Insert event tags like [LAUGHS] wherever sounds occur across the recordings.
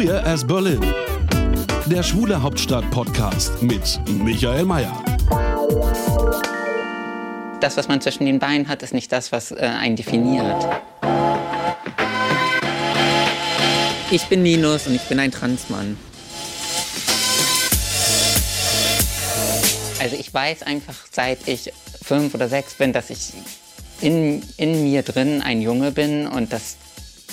Queer as Berlin. Der Schwule Hauptstadt-Podcast mit Michael Mayer. Das, was man zwischen den Beinen hat, ist nicht das, was äh, einen definiert. Ich bin Linus und ich bin ein Transmann. Also ich weiß einfach, seit ich fünf oder sechs bin, dass ich in, in mir drin ein Junge bin und dass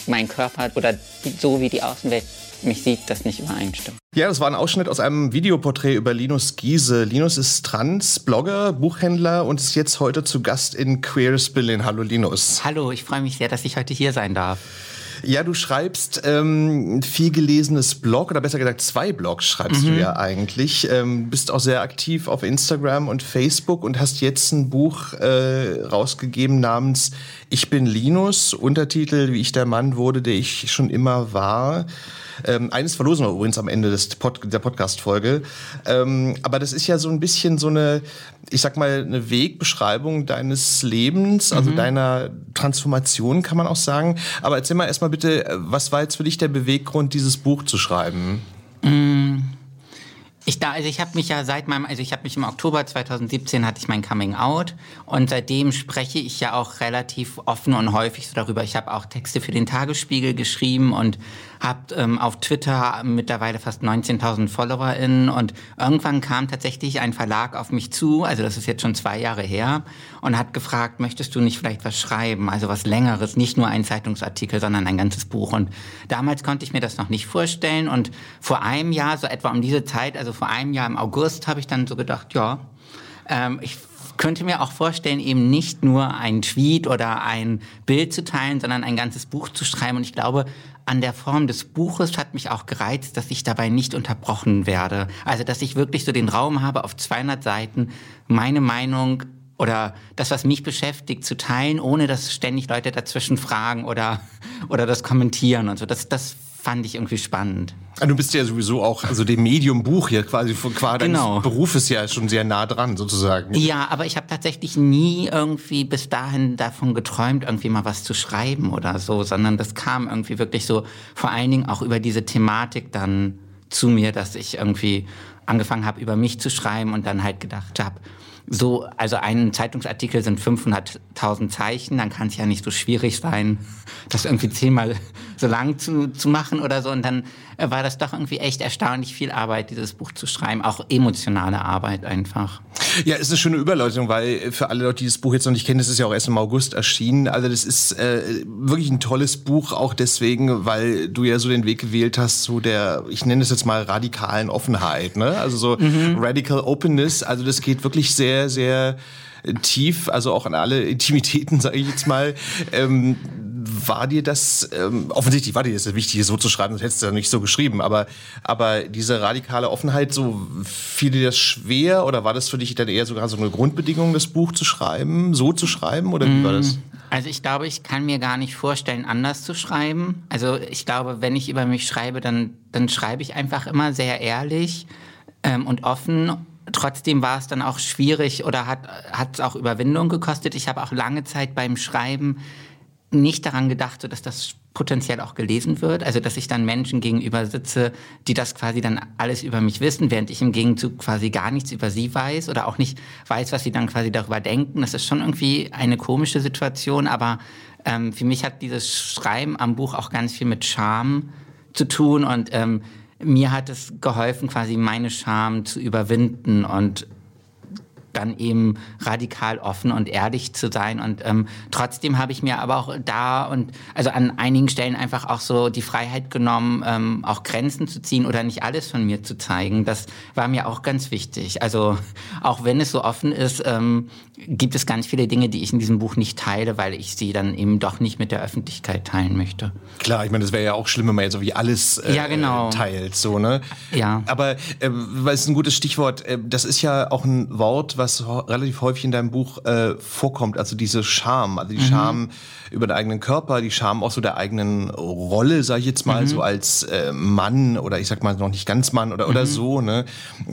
mein Körper oder die, so wie die Außenwelt mich sieht, das nicht übereinstimmt. Ja, das war ein Ausschnitt aus einem Videoporträt über Linus Giese. Linus ist Trans, Blogger, Buchhändler und ist jetzt heute zu Gast in Queers Berlin. Hallo Linus. Hallo, ich freue mich sehr, dass ich heute hier sein darf. Ja, du schreibst ähm, viel gelesenes Blog oder besser gesagt zwei Blogs schreibst mhm. du ja eigentlich. Ähm, bist auch sehr aktiv auf Instagram und Facebook und hast jetzt ein Buch äh, rausgegeben namens Ich bin Linus, Untertitel Wie ich der Mann wurde, der ich schon immer war. Ähm, eines verlosen wir übrigens am Ende des Pod der Podcast-Folge. Ähm, aber das ist ja so ein bisschen so eine, ich sag mal, eine Wegbeschreibung deines Lebens, also mhm. deiner Transformation, kann man auch sagen. Aber erzähl mal erstmal bitte, was war jetzt für dich der Beweggrund, dieses Buch zu schreiben? Mhm. Ich da, also ich habe mich ja seit meinem, also ich habe mich im Oktober 2017 hatte ich mein Coming Out und seitdem spreche ich ja auch relativ offen und häufig so darüber. Ich habe auch Texte für den Tagesspiegel geschrieben und habe ähm, auf Twitter mittlerweile fast 19.000 FollowerInnen und irgendwann kam tatsächlich ein Verlag auf mich zu, also das ist jetzt schon zwei Jahre her, und hat gefragt, möchtest du nicht vielleicht was schreiben, also was Längeres, nicht nur ein Zeitungsartikel, sondern ein ganzes Buch. Und damals konnte ich mir das noch nicht vorstellen und vor einem Jahr, so etwa um diese Zeit, also vor einem Jahr im August, habe ich dann so gedacht, ja, ähm, ich könnte mir auch vorstellen, eben nicht nur ein Tweet oder ein Bild zu teilen, sondern ein ganzes Buch zu schreiben. Und ich glaube, an der Form des Buches hat mich auch gereizt, dass ich dabei nicht unterbrochen werde. Also, dass ich wirklich so den Raum habe, auf 200 Seiten meine Meinung oder das, was mich beschäftigt, zu teilen, ohne dass ständig Leute dazwischen fragen oder, oder das kommentieren und so. Das, das fand ich irgendwie spannend. Ah, du bist ja sowieso auch, also dem Medium Buch hier quasi qua genau. Berufes ja schon sehr nah dran sozusagen. Ja, aber ich habe tatsächlich nie irgendwie bis dahin davon geträumt, irgendwie mal was zu schreiben oder so, sondern das kam irgendwie wirklich so vor allen Dingen auch über diese Thematik dann zu mir, dass ich irgendwie angefangen habe, über mich zu schreiben und dann halt gedacht habe, so, also ein Zeitungsartikel sind 500.000 Zeichen, dann kann es ja nicht so schwierig sein, [LAUGHS] das irgendwie zehnmal so lang zu, zu machen oder so. Und dann äh, war das doch irgendwie echt erstaunlich viel Arbeit, dieses Buch zu schreiben, auch emotionale Arbeit einfach. Ja, ist eine schöne Überleitung, weil für alle Leute, die das Buch jetzt noch nicht kennen, das ist ja auch erst im August erschienen. Also das ist äh, wirklich ein tolles Buch, auch deswegen, weil du ja so den Weg gewählt hast, so der, ich nenne es jetzt mal radikalen Offenheit, ne? Also so mhm. Radical Openness. Also das geht wirklich sehr, sehr tief, also auch an alle Intimitäten, [LAUGHS] sage ich jetzt mal. Ähm, war dir das, ähm, offensichtlich war dir das wichtig, so zu schreiben, das hättest du ja nicht so geschrieben, aber, aber diese radikale Offenheit, so fiel dir das schwer oder war das für dich dann eher sogar so eine Grundbedingung, das Buch zu schreiben, so zu schreiben oder wie war das? Mm, also ich glaube, ich kann mir gar nicht vorstellen, anders zu schreiben. Also ich glaube, wenn ich über mich schreibe, dann, dann schreibe ich einfach immer sehr ehrlich ähm, und offen trotzdem war es dann auch schwierig oder hat es auch Überwindung gekostet. Ich habe auch lange Zeit beim Schreiben nicht daran gedacht, so dass das potenziell auch gelesen wird. Also dass ich dann Menschen gegenüber sitze, die das quasi dann alles über mich wissen, während ich im Gegenzug quasi gar nichts über sie weiß oder auch nicht weiß, was sie dann quasi darüber denken. Das ist schon irgendwie eine komische Situation, aber ähm, für mich hat dieses Schreiben am Buch auch ganz viel mit Charme zu tun und ähm, mir hat es geholfen, quasi meine Scham zu überwinden und dann eben radikal offen und ehrlich zu sein. Und ähm, trotzdem habe ich mir aber auch da und also an einigen Stellen einfach auch so die Freiheit genommen, ähm, auch Grenzen zu ziehen oder nicht alles von mir zu zeigen. Das war mir auch ganz wichtig. Also auch wenn es so offen ist, ähm, gibt es ganz viele Dinge, die ich in diesem Buch nicht teile, weil ich sie dann eben doch nicht mit der Öffentlichkeit teilen möchte. Klar, ich meine, das wäre ja auch schlimm, wenn man jetzt so wie alles äh, ja, genau. teilt, so ne? Ja. Aber äh, weil es ein gutes Stichwort. Äh, das ist ja auch ein Wort, was relativ häufig in deinem Buch äh, vorkommt. Also diese Scham, also die mhm. Scham über den eigenen Körper, die Scham auch so der eigenen Rolle, sage ich jetzt mal, mhm. so als äh, Mann oder ich sag mal noch nicht ganz Mann oder, mhm. oder so. Ne?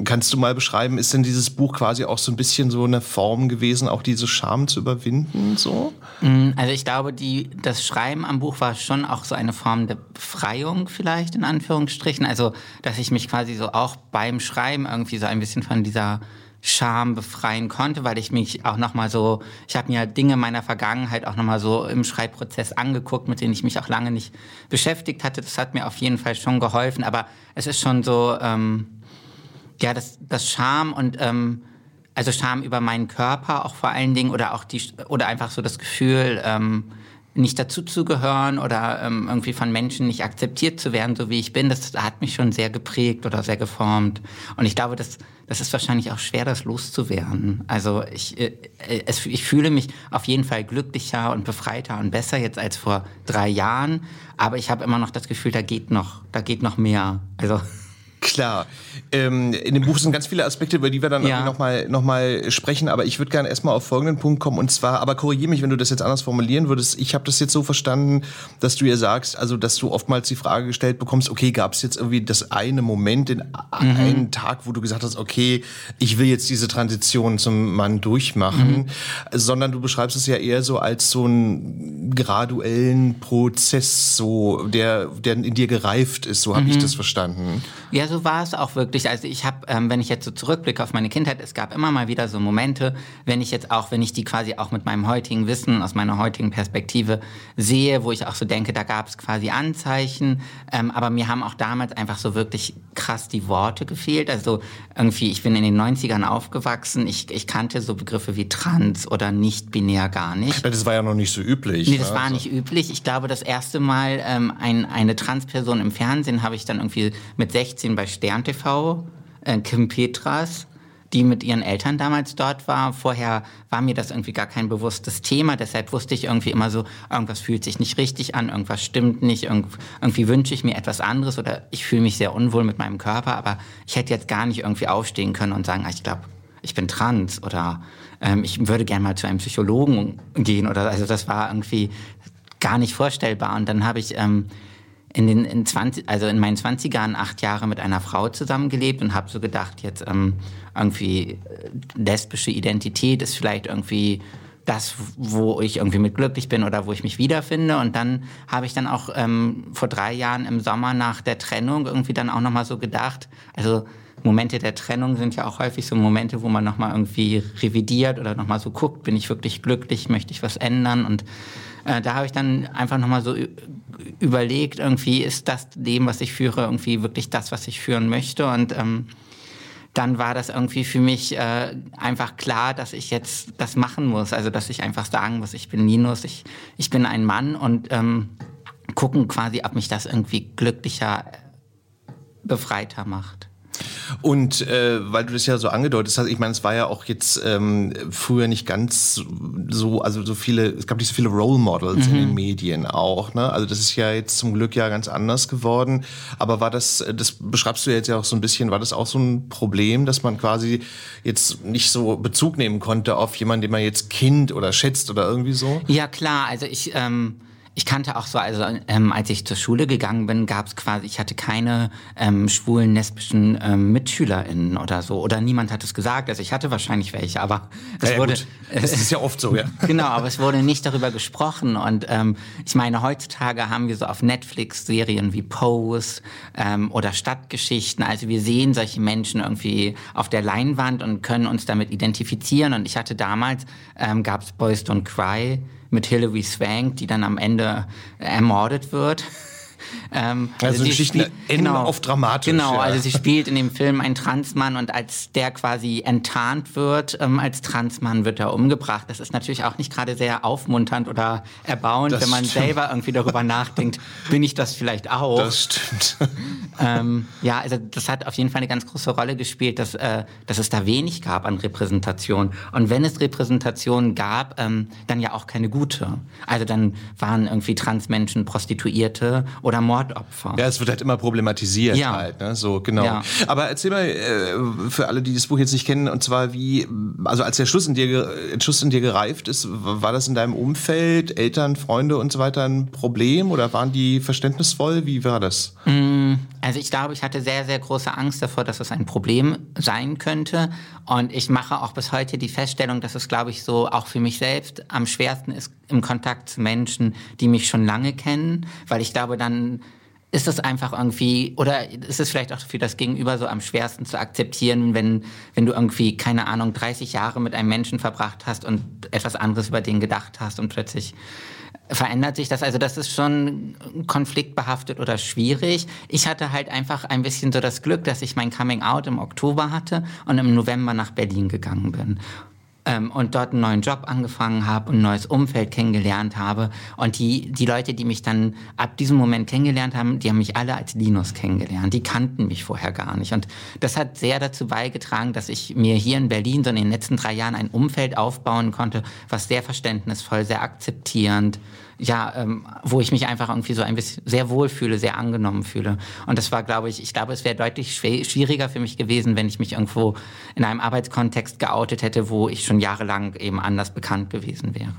Kannst du mal beschreiben, ist denn dieses Buch quasi auch so ein bisschen so eine Form gewesen, auch diese Scham zu überwinden? So? Mm, also ich glaube, die, das Schreiben am Buch war schon auch so eine Form der Befreiung vielleicht in Anführungsstrichen. Also dass ich mich quasi so auch beim Schreiben irgendwie so ein bisschen von dieser Scham befreien konnte, weil ich mich auch nochmal so, ich habe mir Dinge meiner Vergangenheit auch nochmal so im Schreibprozess angeguckt, mit denen ich mich auch lange nicht beschäftigt hatte. Das hat mir auf jeden Fall schon geholfen, aber es ist schon so, ähm, ja, das, das Scham und ähm, also Scham über meinen Körper auch vor allen Dingen oder auch die oder einfach so das Gefühl, ähm, nicht dazuzugehören oder ähm, irgendwie von Menschen nicht akzeptiert zu werden, so wie ich bin, das hat mich schon sehr geprägt oder sehr geformt. Und ich glaube, das, das ist wahrscheinlich auch schwer, das loszuwerden. Also ich, äh, es, ich fühle mich auf jeden Fall glücklicher und befreiter und besser jetzt als vor drei Jahren. Aber ich habe immer noch das Gefühl, da geht noch, da geht noch mehr. Also Klar. Ähm, in dem Buch sind ganz viele Aspekte, über die wir dann ja. nochmal noch mal sprechen, aber ich würde gerne erstmal auf folgenden Punkt kommen und zwar, aber korrigiere mich, wenn du das jetzt anders formulieren würdest. Ich habe das jetzt so verstanden, dass du ihr sagst, also dass du oftmals die Frage gestellt bekommst, okay, gab es jetzt irgendwie das eine Moment, den mhm. einen Tag, wo du gesagt hast, okay, ich will jetzt diese Transition zum Mann durchmachen, mhm. sondern du beschreibst es ja eher so als so einen graduellen Prozess, so der, der in dir gereift ist, so habe mhm. ich das verstanden. Ja, so war es auch wirklich. Also ich habe, ähm, wenn ich jetzt so zurückblicke auf meine Kindheit, es gab immer mal wieder so Momente, wenn ich jetzt auch, wenn ich die quasi auch mit meinem heutigen Wissen, aus meiner heutigen Perspektive sehe, wo ich auch so denke, da gab es quasi Anzeichen, ähm, aber mir haben auch damals einfach so wirklich krass die Worte gefehlt. Also irgendwie, ich bin in den 90ern aufgewachsen, ich, ich kannte so Begriffe wie trans oder nicht binär gar nicht. Das war ja noch nicht so üblich. Nee, das ne? war nicht üblich. Ich glaube, das erste Mal ähm, ein, eine Transperson im Fernsehen habe ich dann irgendwie mit 16 bei bei Stern TV, äh, Kim Petras, die mit ihren Eltern damals dort war. Vorher war mir das irgendwie gar kein bewusstes Thema, deshalb wusste ich irgendwie immer so, irgendwas fühlt sich nicht richtig an, irgendwas stimmt nicht, irgendwie wünsche ich mir etwas anderes oder ich fühle mich sehr unwohl mit meinem Körper, aber ich hätte jetzt gar nicht irgendwie aufstehen können und sagen, ah, ich glaube, ich bin trans oder ähm, ich würde gerne mal zu einem Psychologen gehen oder also das war irgendwie gar nicht vorstellbar. Und dann habe ich ähm, in den in 20, also in meinen 20ern acht Jahre mit einer Frau zusammengelebt und habe so gedacht, jetzt ähm, irgendwie äh, lesbische Identität ist vielleicht irgendwie das, wo ich irgendwie mit glücklich bin oder wo ich mich wiederfinde. Und dann habe ich dann auch ähm, vor drei Jahren im Sommer nach der Trennung irgendwie dann auch nochmal so gedacht, also Momente der Trennung sind ja auch häufig so Momente, wo man nochmal irgendwie revidiert oder nochmal so guckt, bin ich wirklich glücklich, möchte ich was ändern und äh, da habe ich dann einfach nochmal so überlegt, irgendwie ist das Leben, was ich führe, irgendwie wirklich das, was ich führen möchte. Und ähm, dann war das irgendwie für mich äh, einfach klar, dass ich jetzt das machen muss. Also dass ich einfach sagen muss, ich bin Linus, ich, ich bin ein Mann und ähm, gucken quasi, ob mich das irgendwie glücklicher, befreiter macht. Und äh, weil du das ja so angedeutet hast, ich meine, es war ja auch jetzt ähm, früher nicht ganz so, also so viele, es gab nicht so viele Role Models mhm. in den mhm. Medien auch. Ne? Also das ist ja jetzt zum Glück ja ganz anders geworden. Aber war das, das beschreibst du jetzt ja auch so ein bisschen, war das auch so ein Problem, dass man quasi jetzt nicht so Bezug nehmen konnte auf jemanden, den man jetzt Kind oder schätzt oder irgendwie so? Ja klar, also ich ähm ich kannte auch so, also ähm, als ich zur Schule gegangen bin, gab es quasi, ich hatte keine ähm, schwulen, lesbischen ähm, MitschülerInnen oder so. Oder niemand hat es gesagt. Also ich hatte wahrscheinlich welche, aber es ja, wurde. Das ist ja oft so, ja. [LAUGHS] genau, aber es wurde nicht darüber gesprochen. Und ähm, ich meine, heutzutage haben wir so auf Netflix Serien wie Pose ähm, oder Stadtgeschichten. Also wir sehen solche Menschen irgendwie auf der Leinwand und können uns damit identifizieren. Und ich hatte damals, ähm, gab es Boys Don't Cry mit Hilary Swank, die dann am Ende ermordet wird. Ähm, also, also die Geschichten spielt, enden genau, oft dramatisch. Genau, ja. also sie spielt in dem Film einen Transmann und als der quasi enttarnt wird, ähm, als Transmann wird er umgebracht. Das ist natürlich auch nicht gerade sehr aufmunternd oder erbauend, das wenn man stimmt. selber irgendwie darüber nachdenkt, bin ich das vielleicht auch? Das stimmt. Ähm, ja, also das hat auf jeden Fall eine ganz große Rolle gespielt, dass, äh, dass es da wenig gab an Repräsentation. Und wenn es Repräsentation gab, ähm, dann ja auch keine gute. Also dann waren irgendwie Transmenschen Prostituierte oder Mordopfer. Ja, es wird halt immer problematisiert ja. halt, ne? So, genau. Ja. Aber erzähl mal äh, für alle, die das Buch jetzt nicht kennen, und zwar wie, also als der Schluss in dir, Entschluss in dir gereift ist, war das in deinem Umfeld, Eltern, Freunde und so weiter ein Problem oder waren die verständnisvoll? Wie war das? Mm, also ich glaube, ich hatte sehr, sehr große Angst davor, dass es ein Problem sein könnte. Und ich mache auch bis heute die Feststellung, dass es, glaube ich, so auch für mich selbst am schwersten ist im Kontakt zu Menschen, die mich schon lange kennen, weil ich glaube, dann ist es einfach irgendwie, oder ist es vielleicht auch für das Gegenüber so am schwersten zu akzeptieren, wenn, wenn du irgendwie, keine Ahnung, 30 Jahre mit einem Menschen verbracht hast und etwas anderes über den gedacht hast und plötzlich verändert sich das. Also das ist schon konfliktbehaftet oder schwierig. Ich hatte halt einfach ein bisschen so das Glück, dass ich mein Coming Out im Oktober hatte und im November nach Berlin gegangen bin ähm, und dort einen neuen Job angefangen habe und ein neues Umfeld kennengelernt habe. Und die, die Leute, die mich dann ab diesem Moment kennengelernt haben, die haben mich alle als Linus kennengelernt. Die kannten mich vorher gar nicht. Und das hat sehr dazu beigetragen, dass ich mir hier in Berlin so in den letzten drei Jahren ein Umfeld aufbauen konnte, was sehr verständnisvoll, sehr akzeptierend, ja, ähm, wo ich mich einfach irgendwie so ein bisschen sehr wohl fühle, sehr angenommen fühle. Und das war, glaube ich, ich glaube, es wäre deutlich schwieriger für mich gewesen, wenn ich mich irgendwo in einem Arbeitskontext geoutet hätte, wo ich schon jahrelang eben anders bekannt gewesen wäre.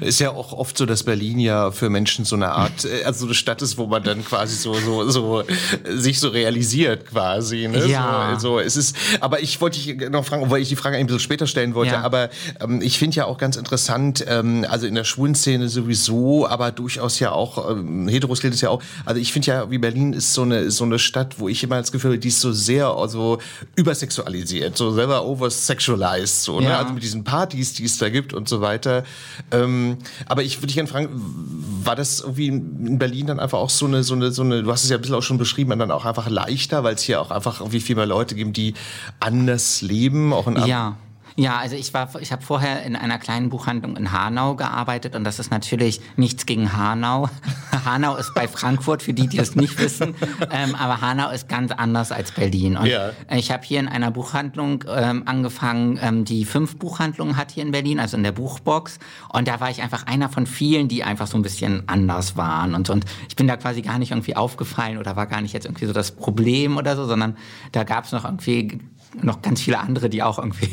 Ist ja auch oft so, dass Berlin ja für Menschen so eine Art, äh, also eine Stadt ist, wo man dann quasi so, so, so sich so realisiert quasi. Ne? Ja. So, so, es ist, aber ich wollte dich noch fragen, weil ich die Frage ein bisschen später stellen wollte, ja. aber ähm, ich finde ja auch ganz interessant, ähm, also in der schwulen Szene sowieso, aber durchaus ja auch, ähm, Heteros gilt es ja auch, also ich finde ja, wie Berlin ist so eine, so eine Stadt, wo ich immer das Gefühl habe, die ist so sehr also übersexualisiert, so selber oversexualized, so, ne? ja. also mit diesen Partys, die es da gibt und so weiter. Ähm, ähm, aber ich würde dich gerne fragen, war das irgendwie in Berlin dann einfach auch so eine, so eine, so eine, du hast es ja ein bisschen auch schon beschrieben, dann auch einfach leichter, weil es hier auch einfach irgendwie viel mehr Leute gibt, die anders leben, auch in Ja. Ja, also ich war, ich habe vorher in einer kleinen Buchhandlung in Hanau gearbeitet und das ist natürlich nichts gegen Hanau. [LAUGHS] Hanau ist bei Frankfurt, für die, die es nicht wissen, ähm, aber Hanau ist ganz anders als Berlin. Und ja. ich habe hier in einer Buchhandlung ähm, angefangen, ähm, die fünf Buchhandlungen hat hier in Berlin, also in der Buchbox. Und da war ich einfach einer von vielen, die einfach so ein bisschen anders waren und. Und ich bin da quasi gar nicht irgendwie aufgefallen oder war gar nicht jetzt irgendwie so das Problem oder so, sondern da gab es noch irgendwie noch ganz viele andere, die auch irgendwie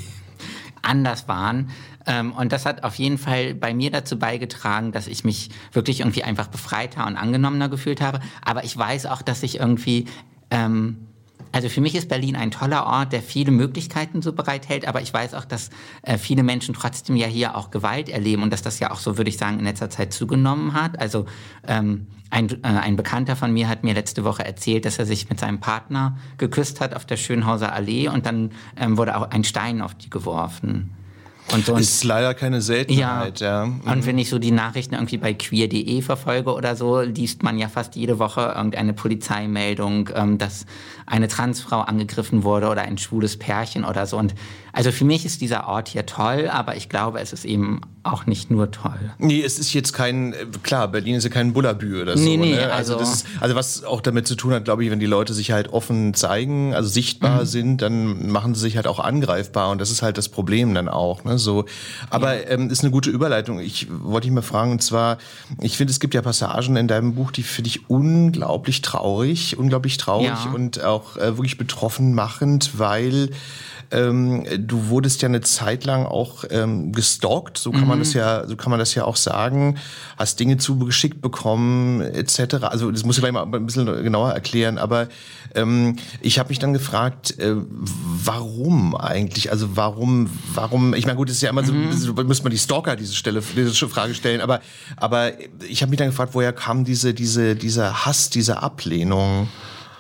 anders waren. Ähm, und das hat auf jeden Fall bei mir dazu beigetragen, dass ich mich wirklich irgendwie einfach befreiter und angenommener gefühlt habe. Aber ich weiß auch, dass ich irgendwie ähm, also für mich ist Berlin ein toller Ort, der viele Möglichkeiten so bereithält, aber ich weiß auch, dass äh, viele Menschen trotzdem ja hier auch Gewalt erleben und dass das ja auch so, würde ich sagen, in letzter Zeit zugenommen hat. Also ähm, ein, äh, ein Bekannter von mir hat mir letzte Woche erzählt, dass er sich mit seinem Partner geküsst hat auf der Schönhauser Allee und dann ähm, wurde auch ein Stein auf die geworfen. Und so ist leider keine Seltenheit, ja. ja. Mhm. Und wenn ich so die Nachrichten irgendwie bei queer.de verfolge oder so, liest man ja fast jede Woche irgendeine Polizeimeldung, ähm, dass eine Transfrau angegriffen wurde oder ein schwules Pärchen oder so. Und also für mich ist dieser Ort hier toll, aber ich glaube, es ist eben auch nicht nur toll. Nee, es ist jetzt kein, klar, Berlin ist ja kein Bullabü oder so. Nee, nee, ne? also, also, ist, also was auch damit zu tun hat, glaube ich, wenn die Leute sich halt offen zeigen, also sichtbar mhm. sind, dann machen sie sich halt auch angreifbar und das ist halt das Problem dann auch. Ne? So, aber ja. ähm, ist eine gute Überleitung. Ich wollte dich mal fragen, und zwar, ich finde, es gibt ja Passagen in deinem Buch, die finde ich unglaublich traurig, unglaublich traurig ja. und auch äh, wirklich betroffen machend, weil ähm, du wurdest ja eine Zeit lang auch ähm, gestalkt, so kann mhm. man das ja, so kann man das ja auch sagen. Hast Dinge zugeschickt bekommen, etc. Also das muss ich gleich mal ein bisschen genauer erklären. Aber ähm, ich habe mich dann gefragt, äh, warum eigentlich? Also warum, warum? Ich meine, gut, das ist ja immer so, mhm. so muss man die Stalker diese Stelle, diese Frage stellen. Aber, aber ich habe mich dann gefragt, woher kam diese, diese, dieser Hass, diese Ablehnung?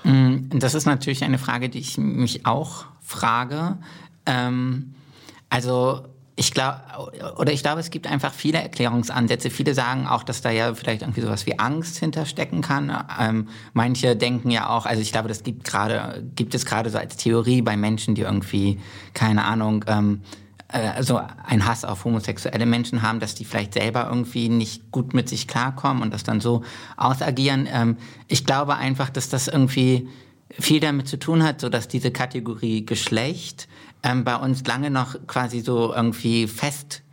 Mm, das ist natürlich eine Frage, die ich mich auch frage. Ähm, also ich glaube, oder ich glaube, es gibt einfach viele Erklärungsansätze. Viele sagen auch, dass da ja vielleicht irgendwie sowas wie Angst hinterstecken kann. Ähm, manche denken ja auch, also ich glaube, das gibt gerade, gibt es gerade so als Theorie bei Menschen, die irgendwie, keine Ahnung, ähm, also ein Hass auf homosexuelle Menschen haben, dass die vielleicht selber irgendwie nicht gut mit sich klarkommen und das dann so ausagieren. Ähm, ich glaube einfach, dass das irgendwie viel damit zu tun hat, so dass diese Kategorie Geschlecht ähm, bei uns lange noch quasi so irgendwie fest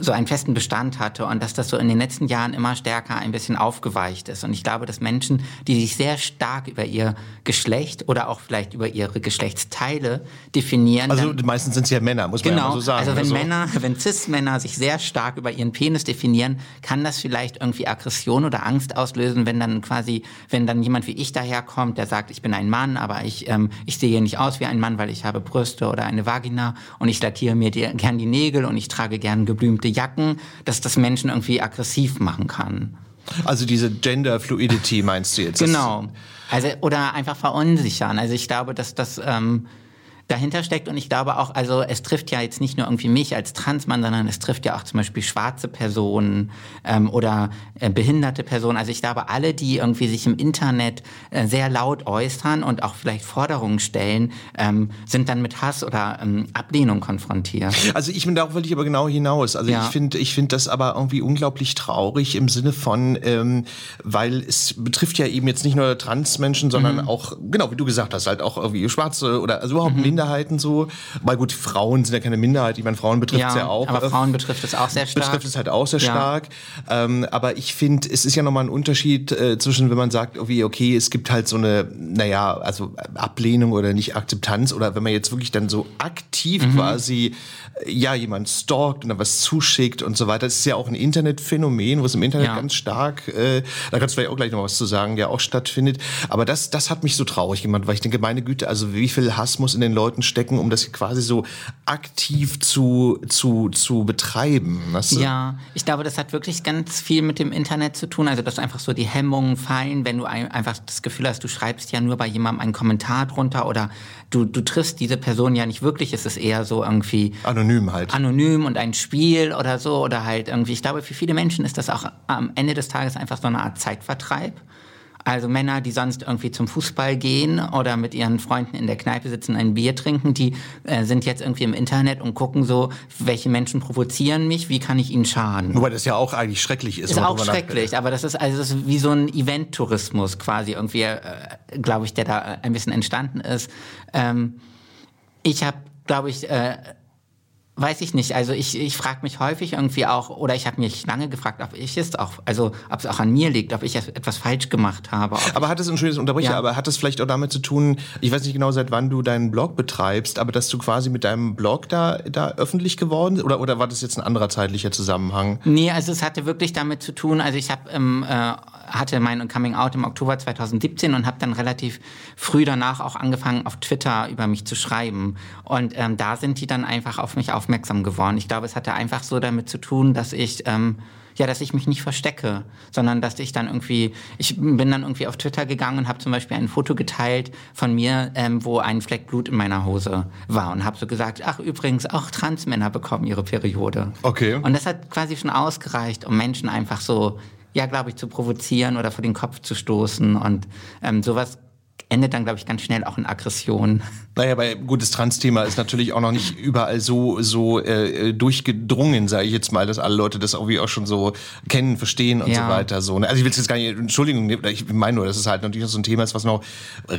so einen festen Bestand hatte und dass das so in den letzten Jahren immer stärker ein bisschen aufgeweicht ist. Und ich glaube, dass Menschen, die sich sehr stark über ihr Geschlecht oder auch vielleicht über ihre Geschlechtsteile definieren. Also meistens sind es ja Männer, muss man genau, ja so sagen. Also wenn also. Männer, wenn Cis-Männer sich sehr stark über ihren Penis definieren, kann das vielleicht irgendwie Aggression oder Angst auslösen, wenn dann quasi, wenn dann jemand wie ich daherkommt, der sagt, ich bin ein Mann, aber ich, ähm, ich sehe nicht aus wie ein Mann, weil ich habe Brüste oder eine Vagina und ich lackiere mir die, gern die Nägel und ich trage gern geblümte bestimmte Jacken, dass das Menschen irgendwie aggressiv machen kann. Also diese Gender Fluidity meinst du jetzt? Genau. Also oder einfach verunsichern. Also ich glaube, dass das ähm, dahinter steckt. Und ich glaube auch, also es trifft ja jetzt nicht nur irgendwie mich als Transmann, sondern es trifft ja auch zum Beispiel schwarze Personen ähm, oder äh, behinderte Personen. Also ich glaube, alle, die irgendwie sich im Internet äh, sehr laut äußern und auch vielleicht Forderungen stellen, ähm, sind dann mit Hass oder ähm, Ablehnung konfrontiert. Also ich bin darauf wollte ich aber genau hinaus. Also ja. ich finde, ich finde das aber irgendwie unglaublich traurig im Sinne von, ähm, weil es betrifft ja eben jetzt nicht nur Transmenschen, sondern mhm. auch, genau wie du gesagt hast, halt auch irgendwie Schwarze oder also überhaupt mhm. Minderheiten so. Weil gut, Frauen sind ja keine Minderheit. Ich meine, Frauen betrifft es ja, ja, auch. Aber Frauen betrifft es auch sehr stark. Betrifft es halt auch sehr ja. stark. Ähm, aber ich finde, es ist ja nochmal ein Unterschied äh, zwischen, wenn man sagt, okay, okay, es gibt halt so eine, naja, also Ablehnung oder nicht Akzeptanz oder wenn man jetzt wirklich dann so aktiv mhm. quasi, ja, jemand stalkt und dann was zuschickt und so weiter. Das ist ja auch ein Internetphänomen, wo es im Internet ja. ganz stark, äh, da kannst du vielleicht auch gleich noch was zu sagen, ja auch stattfindet. Aber das, das hat mich so traurig gemacht, weil ich denke, meine Güte, also wie viel Hass muss in den Leuten stecken, um das quasi so aktiv zu, zu, zu betreiben. Weißt du? Ja, ich glaube, das hat wirklich ganz viel mit dem Internet zu tun. Also, dass einfach so die Hemmungen fallen, wenn du einfach das Gefühl hast, du schreibst ja nur bei jemandem einen Kommentar drunter oder du, du triffst diese Person ja nicht wirklich. Es ist eher so irgendwie. Anonym halt. Anonym und ein Spiel oder so. Oder halt irgendwie. Ich glaube, für viele Menschen ist das auch am Ende des Tages einfach so eine Art Zeitvertreib. Also Männer, die sonst irgendwie zum Fußball gehen oder mit ihren Freunden in der Kneipe sitzen, ein Bier trinken, die äh, sind jetzt irgendwie im Internet und gucken so, welche Menschen provozieren mich, wie kann ich ihnen schaden. Wobei das ja auch eigentlich schrecklich ist. Ist auch schrecklich, aber das ist also das ist wie so ein Event-Tourismus quasi irgendwie, äh, glaube ich, der da ein bisschen entstanden ist. Ähm, ich habe, glaube ich, äh, Weiß ich nicht. Also ich, ich frage mich häufig irgendwie auch, oder ich habe mich lange gefragt, ob ich es auch, also ob es auch an mir liegt, ob ich etwas falsch gemacht habe. Aber hat es, Entschuldigung, unterbreche, ja. aber hat es vielleicht auch damit zu tun, ich weiß nicht genau, seit wann du deinen Blog betreibst, aber dass du quasi mit deinem Blog da, da öffentlich geworden bist? Oder, oder war das jetzt ein anderer zeitlicher Zusammenhang? Nee, also es hatte wirklich damit zu tun, also ich habe ähm, äh, hatte mein Coming Out im Oktober 2017 und habe dann relativ früh danach auch angefangen, auf Twitter über mich zu schreiben. Und ähm, da sind die dann einfach auf mich aufmerksam geworden. Ich glaube, es hatte einfach so damit zu tun, dass ich ähm, ja, dass ich mich nicht verstecke, sondern dass ich dann irgendwie, ich bin dann irgendwie auf Twitter gegangen und habe zum Beispiel ein Foto geteilt von mir, ähm, wo ein Fleck Blut in meiner Hose war und habe so gesagt, ach übrigens, auch Transmänner bekommen ihre Periode. Okay. Und das hat quasi schon ausgereicht, um Menschen einfach so ja, glaube ich, zu provozieren oder vor den Kopf zu stoßen. Und ähm, sowas endet dann, glaube ich, ganz schnell auch in Aggression. Naja, weil gutes Trans-Thema ist natürlich auch noch nicht überall so, so äh, durchgedrungen, sage ich jetzt mal, dass alle Leute das irgendwie auch schon so kennen, verstehen und ja. so weiter. So, ne? Also ich will jetzt gar nicht, Entschuldigung, ich meine nur, dass es halt natürlich so ein Thema ist, was noch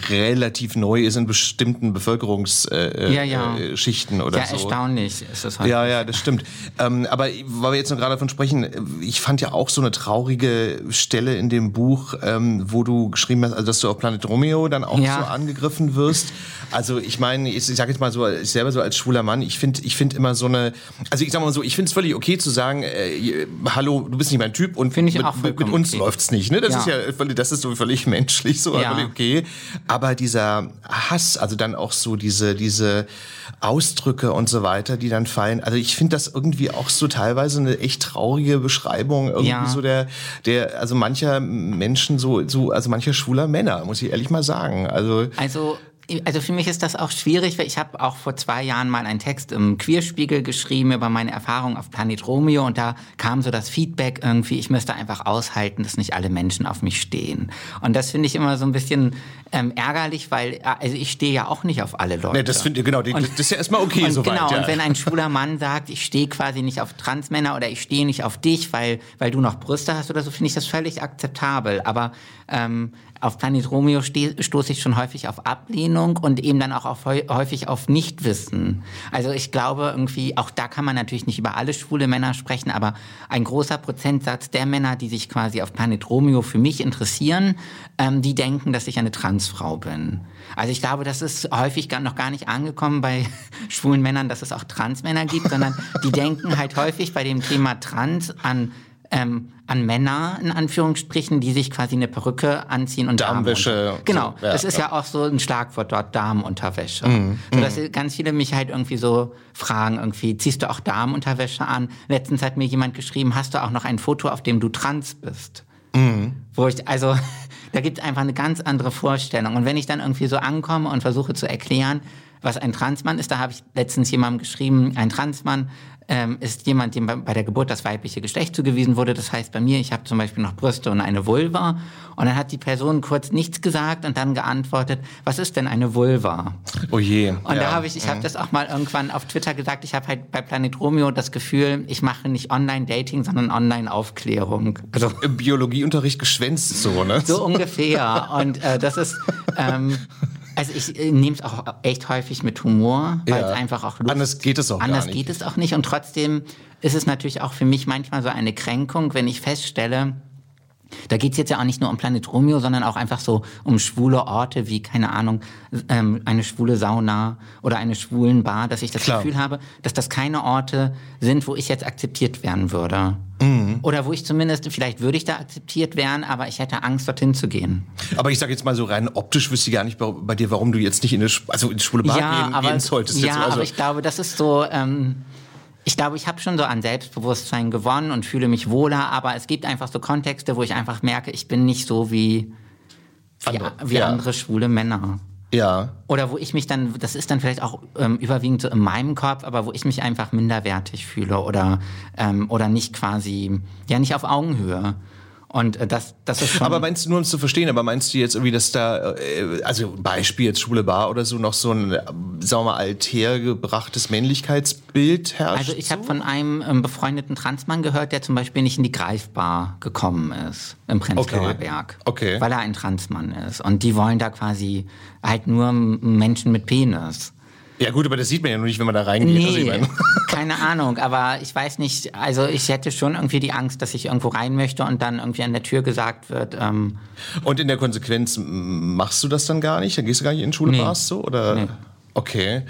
relativ neu ist in bestimmten Bevölkerungsschichten äh, ja, ja. äh, oder ja, so. Ja, erstaunlich ist das halt. Ja, ja, das stimmt. ähm, aber weil wir jetzt noch gerade davon sprechen, ich fand ja auch so eine traurige Stelle in dem Buch, ähm, wo du geschrieben hast, also dass du auf Planet Romeo dann auch ja. so angegriffen wirst. Also ich meine, ich, ich sage jetzt mal so, ich selber so als schwuler Mann, ich finde ich finde immer so eine, also ich sag mal so, ich finde es völlig okay zu sagen, äh, hallo, du bist nicht mein Typ und ich mit, auch mit, mit uns okay. läuft's nicht. Ne? Das ja. ist ja völlig, das ist so völlig [LAUGHS] menschlich, so ja. völlig okay. Aber dieser Hass, also dann auch so diese, diese Ausdrücke und so weiter, die dann fallen. Also ich finde das irgendwie auch so teilweise eine echt traurige Beschreibung irgendwie ja. so der, der, also mancher Menschen so, so, also mancher schwuler Männer, muss ich ehrlich mal sagen. Also, also also für mich ist das auch schwierig, weil ich habe auch vor zwei Jahren mal einen Text im Queerspiegel geschrieben über meine Erfahrung auf Planet Romeo und da kam so das Feedback irgendwie, ich müsste einfach aushalten, dass nicht alle Menschen auf mich stehen. Und das finde ich immer so ein bisschen ähm, ärgerlich, weil also ich stehe ja auch nicht auf alle Leute. Nee, das finde ich genau, die, Und- das ist ja erstmal okay und soweit. Genau, ja. und wenn ein schwuler Mann sagt, ich stehe quasi nicht auf Transmänner oder ich stehe nicht auf dich, weil, weil du noch Brüste hast oder so, finde ich das völlig akzeptabel. Aber ähm, auf Planet Romeo stoße ich schon häufig auf Ablehnung und eben dann auch auf, häu- häufig auf Nichtwissen. Also ich glaube irgendwie, auch da kann man natürlich nicht über alle schwule Männer sprechen, aber ein großer Prozentsatz der Männer, die sich quasi auf Planet Romeo für mich interessieren, ähm, die denken, dass ich eine Transfrau bin. Also ich glaube, das ist häufig gar, noch gar nicht angekommen bei [LAUGHS] schwulen Männern, dass es auch Transmänner gibt, sondern die denken halt häufig bei dem Thema Trans an ähm, an Männer, in Anführungsstrichen, die sich quasi eine Perücke anziehen und Darmwäsche, Damenunter- Genau, so, ja, das ist ja. ja. Mhm, auch so ein Schlagwort dort, Damenunterwäsche. so dass ganz viele mich halt irgendwie so fragen, irgendwie, ziehst du auch Damenunterwäsche an? Letztens hat mir jemand geschrieben, hast du auch noch ein Foto, auf dem du trans bist? Mhm. Wo ich, also, [LAUGHS] da gibt es einfach eine ganz andere Vorstellung. Und wenn ich dann irgendwie so ankomme und versuche zu erklären, was ein Transmann ist, da habe ich letztens jemandem geschrieben, ein Transmann ähm, ist jemand, dem bei- der Geburt das weibliche Geschlecht zugewiesen wurde. Das heißt bei mir, ich habe zum Beispiel noch Brüste und eine Vulva. Und dann hat die Person kurz nichts gesagt und dann geantwortet, was ist denn eine Vulva? oh je. Und ja. da habe ich, ich habe das auch mal irgendwann auf Twitter gesagt, ich habe halt bei Planet Romeo das Gefühl, ich mache nicht Online-Dating, sondern Online-Aufklärung. Also Im Biologieunterricht geschwänzt so, ne? so ungefähr. Und äh, das ist, ähm, [LAUGHS] also ich äh, nehme es auch echt häufig mit Humor, weil Ja. es einfach auch Lust, Anders geht es auch Anders geht es auch nicht. Und trotzdem ist es natürlich auch für mich manchmal so eine Kränkung, wenn ich feststelle, da geht's jetzt ja auch nicht nur um Planet Romeo, sondern auch einfach so um schwule Orte wie, keine Ahnung, ähm, eine schwule Sauna oder eine schwulen Bar, dass ich das Klar. Gefühl habe, dass das keine Orte sind, wo ich jetzt akzeptiert werden würde. Mhm. Oder wo ich zumindest, vielleicht würde ich da akzeptiert werden, aber ich hätte Angst, dorthin zu gehen. Aber ich sage jetzt mal so rein optisch wüsste ich gar nicht bei, dir, warum du jetzt nicht in eine, also in schwule Bar gehen, gehen solltest. ja. Also, aber ich glaube, das ist so. Ähm, ich glaube, ich habe schon so an Selbstbewusstsein gewonnen und fühle mich wohler, aber es gibt einfach so Kontexte, wo ich einfach merke, ich bin nicht so wie, wie, Andere, wie ja. andere schwule Männer. ja. Oder wo ich mich dann, das ist dann vielleicht auch ähm, überwiegend so in meinem Kopf, aber wo ich mich einfach minderwertig fühle oder, ähm, oder nicht quasi, ja, nicht auf Augenhöhe. Und äh, das, das ist schon. Aber meinst du, nur um es zu verstehen, aber meinst du jetzt irgendwie, dass da, äh, also Beispiel jetzt schwule Bar oder so, noch so ein, äh, sagen wir mal, althergebrachtes Männlichkeitsbild herrscht? Also ich habe von einem ähm, befreundeten Transmann gehört, der zum Beispiel nicht in die Greifbar gekommen ist im Prenzlauer Okay. Berg, Okay. weil er ein Transmann ist. Und die wollen da quasi halt nur Menschen mit Penis. Ja gut, aber das sieht man ja nur nicht, wenn man da reingeht. Also Nee, meine- keine Ahnung, aber ich weiß nicht, also ich hätte schon irgendwie die Angst, dass ich irgendwo rein möchte und dann irgendwie an der Tür gesagt wird, ähm, Und in der Konsequenz machst du das dann gar nicht? Dann gehst du gar nicht in Schule Nee. Bars so? Oder? Nee. Okay.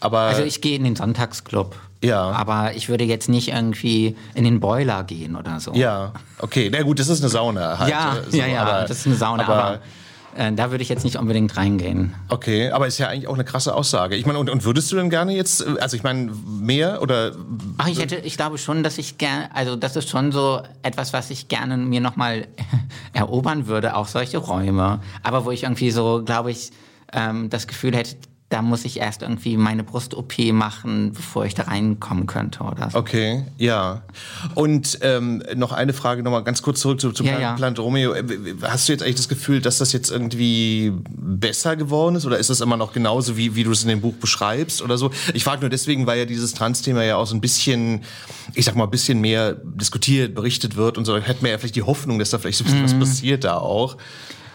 Aber also ich gehe in den Sonntagsclub. Ja. Aber ich würde jetzt nicht irgendwie in den Boiler gehen oder so. ja, okay. Na gut, das ist eine Sauna halt. ja, so, ja, ja, aber, das ist eine Sauna, aber, aber, äh, da würde ich jetzt nicht unbedingt reingehen. Okay, aber ist ja eigentlich auch eine krasse Aussage. Ich meine, und, und würdest du denn gerne jetzt, äh, also ich meine, mehr oder Ach, ich hätte, ich glaube schon, dass ich gerne, also das ist schon so etwas, was ich gerne mir nochmal [LAUGHS] erobern würde, auch solche Räume. Aber wo ich irgendwie so, glaube ich, ähm, das Gefühl hätte, da muss ich erst irgendwie meine Brust-OP machen, bevor ich da reinkommen könnte oder so. Okay, ja. Und ähm, noch eine Frage nochmal ganz kurz zurück zu, zu Ja, Plan, ja. Planet Romeo. Äh, Hast du jetzt eigentlich das Gefühl, dass das jetzt irgendwie besser geworden ist oder ist das immer noch genauso, wie, wie du es in dem Buch beschreibst oder so? Ich frage nur deswegen, weil ja dieses Trans-Thema ja auch so ein bisschen, ich sag mal, ein bisschen mehr diskutiert, berichtet wird und so. Hätten wir ja vielleicht die Hoffnung, dass da vielleicht so ein bisschen Mhm. was passiert da auch.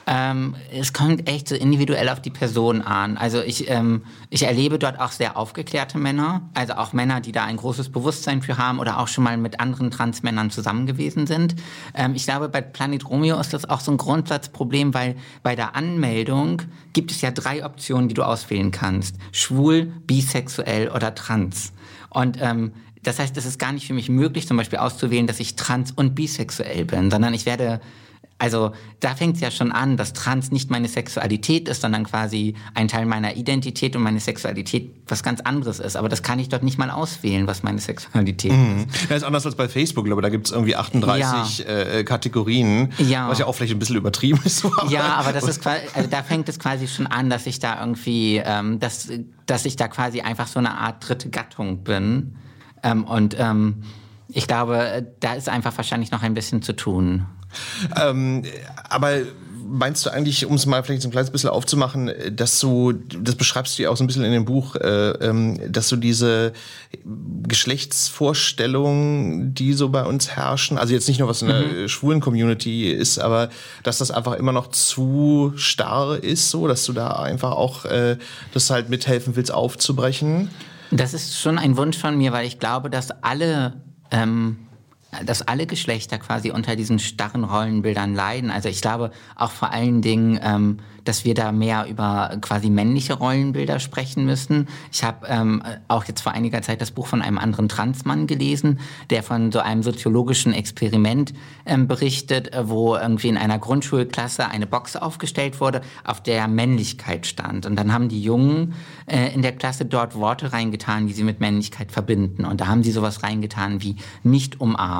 Ähm, es kommt echt so individuell auf die Person an. Also ich, ähm, ich erlebe dort auch sehr aufgeklärte Männer, also auch Männer, die da ein großes Bewusstsein für haben oder auch schon mal mit anderen Transmännern zusammen gewesen sind. Ähm, ich glaube, bei Planet Romeo ist das auch so ein Grundsatzproblem, weil bei der Anmeldung gibt es ja drei Optionen, die du auswählen kannst. Schwul, bisexuell oder trans. Und ähm, das heißt, es ist gar nicht für mich möglich, zum Beispiel auszuwählen, dass ich trans und bisexuell bin, sondern ich werde also da fängt es ja schon an, dass Trans nicht meine Sexualität ist, sondern quasi ein Teil meiner Identität und meine Sexualität was ganz anderes ist. Aber das kann ich dort nicht mal auswählen, was meine Sexualität mhm. ist. Das ist anders als bei Facebook, aber da gibt es irgendwie 38 ja. äh, Kategorien, ja. was ja auch vielleicht ein bisschen übertrieben ist. [LAUGHS] Aber ja, aber das ist quasi, also da fängt es quasi schon an, dass ich da irgendwie, ähm, dass, dass ich da quasi einfach so eine Art dritte Gattung bin. Ähm, und ähm, ich glaube, da ist einfach wahrscheinlich noch ein bisschen zu tun. Ähm, aber meinst du eigentlich, um es mal vielleicht so ein kleines bisschen aufzumachen, dass du, das beschreibst du ja auch so ein bisschen in dem Buch, äh, ähm, dass du diese Geschlechtsvorstellungen, die so bei uns herrschen, also jetzt nicht nur was in der mhm. schwulen Community ist, aber dass das einfach immer noch zu starr ist, so, dass du da einfach auch äh, das halt mithelfen willst aufzubrechen? Das ist schon ein Wunsch von mir, weil ich glaube, dass alle ähm, dass alle Geschlechter quasi unter diesen starren Rollenbildern leiden. Also ich glaube auch vor allen Dingen ähm, dass wir da mehr über quasi männliche Rollenbilder sprechen müssen. Ich habe ähm, auch jetzt vor einiger Zeit das Buch von einem anderen Transmann gelesen, der von so einem soziologischen Experiment ähm, berichtet, äh, wo irgendwie in einer Grundschulklasse eine Box aufgestellt wurde, auf der Männlichkeit stand. Und dann haben die Jungen äh, in der Klasse dort Worte reingetan, die sie mit Männlichkeit verbinden. Und da haben sie sowas reingetan wie nicht umarmen,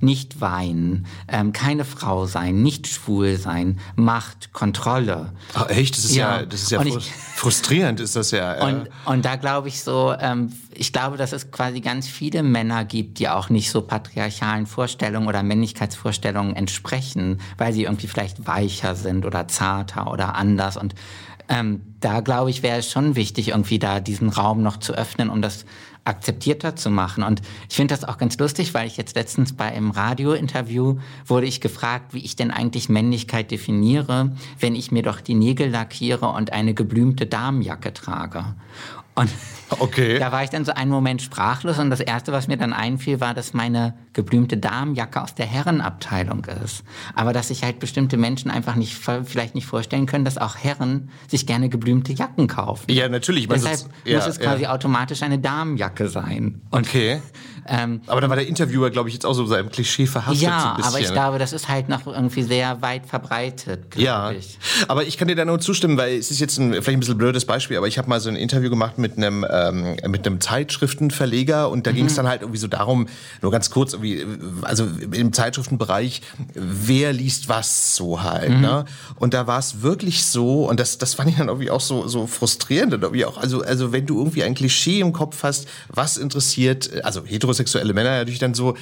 nicht weinen, ähm, keine Frau sein, nicht schwul sein, Macht, Kontrolle. Ach, echt? Das ist ja, ja das ist ja ich, [LAUGHS] frustrierend, ist das ja. Und, und da glaube ich so, ähm, ich glaube, dass es quasi ganz viele Männer gibt, die auch nicht so patriarchalen Vorstellungen oder Männlichkeitsvorstellungen entsprechen, weil sie irgendwie vielleicht weicher sind oder zarter oder anders. Und ähm, da glaube ich, wäre es schon wichtig, irgendwie da diesen Raum noch zu öffnen, um das akzeptierter zu machen. Und ich finde das auch ganz lustig, weil ich jetzt letztens bei einem Radiointerview wurde ich gefragt, wie ich denn eigentlich Männlichkeit definiere, wenn ich mir doch die Nägel lackiere und eine geblümte Damenjacke trage. Und okay. da war ich dann so einen Moment sprachlos und das Erste, was mir dann einfiel, war, dass meine geblümte Damenjacke aus der Herrenabteilung ist. Aber dass sich halt bestimmte Menschen einfach nicht, vielleicht nicht vorstellen können, dass auch Herren sich gerne geblümte Jacken kaufen. Ja, natürlich. Deshalb ja, muss es quasi ja. automatisch eine Damenjacke sein. Und okay. Ähm, aber da war der Interviewer, glaube ich, jetzt auch so seinem Klischee verhaftet. Ja, so aber ich glaube, das ist halt noch irgendwie sehr weit verbreitet. Ja, ich. aber ich kann dir da nur zustimmen, weil es ist jetzt ein, vielleicht ein bisschen blödes Beispiel, aber ich habe mal so ein Interview gemacht mit einem, ähm, mit einem Zeitschriftenverleger und da mhm. ging es dann halt irgendwie so darum, nur ganz kurz, irgendwie, also im Zeitschriftenbereich, wer liest was so halt. Mhm. Ne? Und da war es wirklich so, und das, das fand ich dann irgendwie auch so, so frustrierend. Irgendwie auch, also, also wenn du irgendwie ein Klischee im Kopf hast, was interessiert, also hetero heterosexuelle Männer natürlich dann so,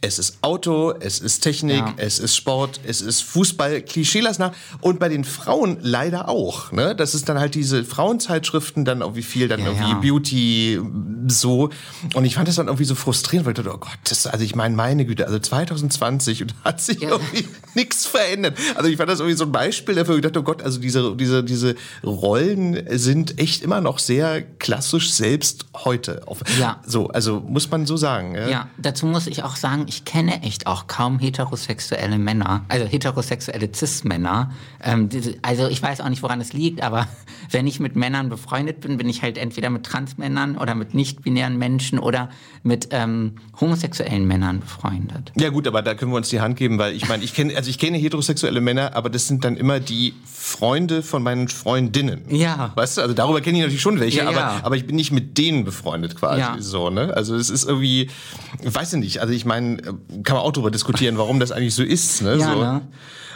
es ist Auto, es ist Technik, ja. es ist Sport, es ist Fußball, klischeelas nach. Und bei den Frauen leider auch. Ne? Das ist dann halt diese Frauenzeitschriften, dann irgendwie viel, dann ja, irgendwie ja. Beauty, so. Und ich fand das dann irgendwie so frustrierend, weil ich dachte, oh Gott, das, also ich meine, meine Güte, also 2020 und hat sich irgendwie [LAUGHS] nichts verändert. Also ich fand das irgendwie so ein Beispiel dafür, ich dachte, oh Gott, also diese, diese, diese Rollen sind echt immer noch sehr klassisch selbst heute. Ja. So, also muss man so sagen sagen. Ja? ja, dazu muss ich auch sagen, ich kenne echt auch kaum heterosexuelle Männer, also heterosexuelle Cis-Männer. Ähm, also ich weiß auch nicht, woran es liegt, aber [LAUGHS] wenn ich mit Männern befreundet bin, bin ich halt entweder mit Transmännern oder mit nicht-binären Menschen oder mit ähm, homosexuellen Männern befreundet. Ja gut, aber da können wir uns die Hand geben, weil ich meine, ich kenne, also ich kenne heterosexuelle Männer, aber das sind dann immer die Freunde von meinen Freundinnen. Ja. Weißt du, also darüber kenne ich natürlich schon welche, ja, ja. Aber, aber ich bin nicht mit denen befreundet quasi ja. so, ne? Also es ist irgendwie, weiß ich nicht, also ich meine, kann man auch darüber diskutieren, warum das eigentlich so ist, ne? Ja, so. ne?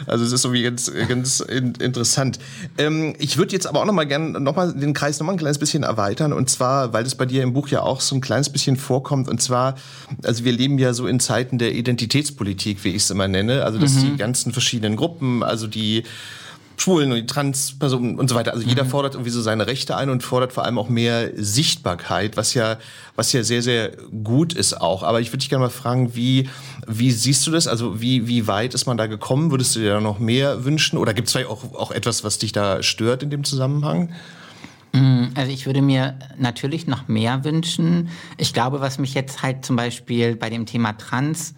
Also es ist irgendwie ganz, ganz interessant. Ähm, ich würde jetzt aber auch noch mal gerne noch mal den Kreis noch mal ein kleines bisschen erweitern und zwar, weil das bei dir im Buch ja auch so ein kleines bisschen vorkommt und zwar, also wir leben ja so in Zeiten der Identitätspolitik, wie ich es immer nenne, also dass mhm. die ganzen verschiedenen Gruppen, also die Schwulen und die Transpersonen und so weiter. Also jeder mhm. fordert irgendwie so seine Rechte ein und fordert vor allem auch mehr Sichtbarkeit, was ja, was ja sehr, sehr gut ist auch. Aber ich würde dich gerne mal fragen, wie, wie siehst du das? Also wie, wie weit ist man da gekommen? Würdest du dir da noch mehr wünschen? Oder gibt es vielleicht auch, auch etwas, was dich da stört in dem Zusammenhang? Mm, also ich würde mir natürlich noch mehr wünschen. Ich glaube, was mich jetzt halt zum Beispiel bei dem Thema Trans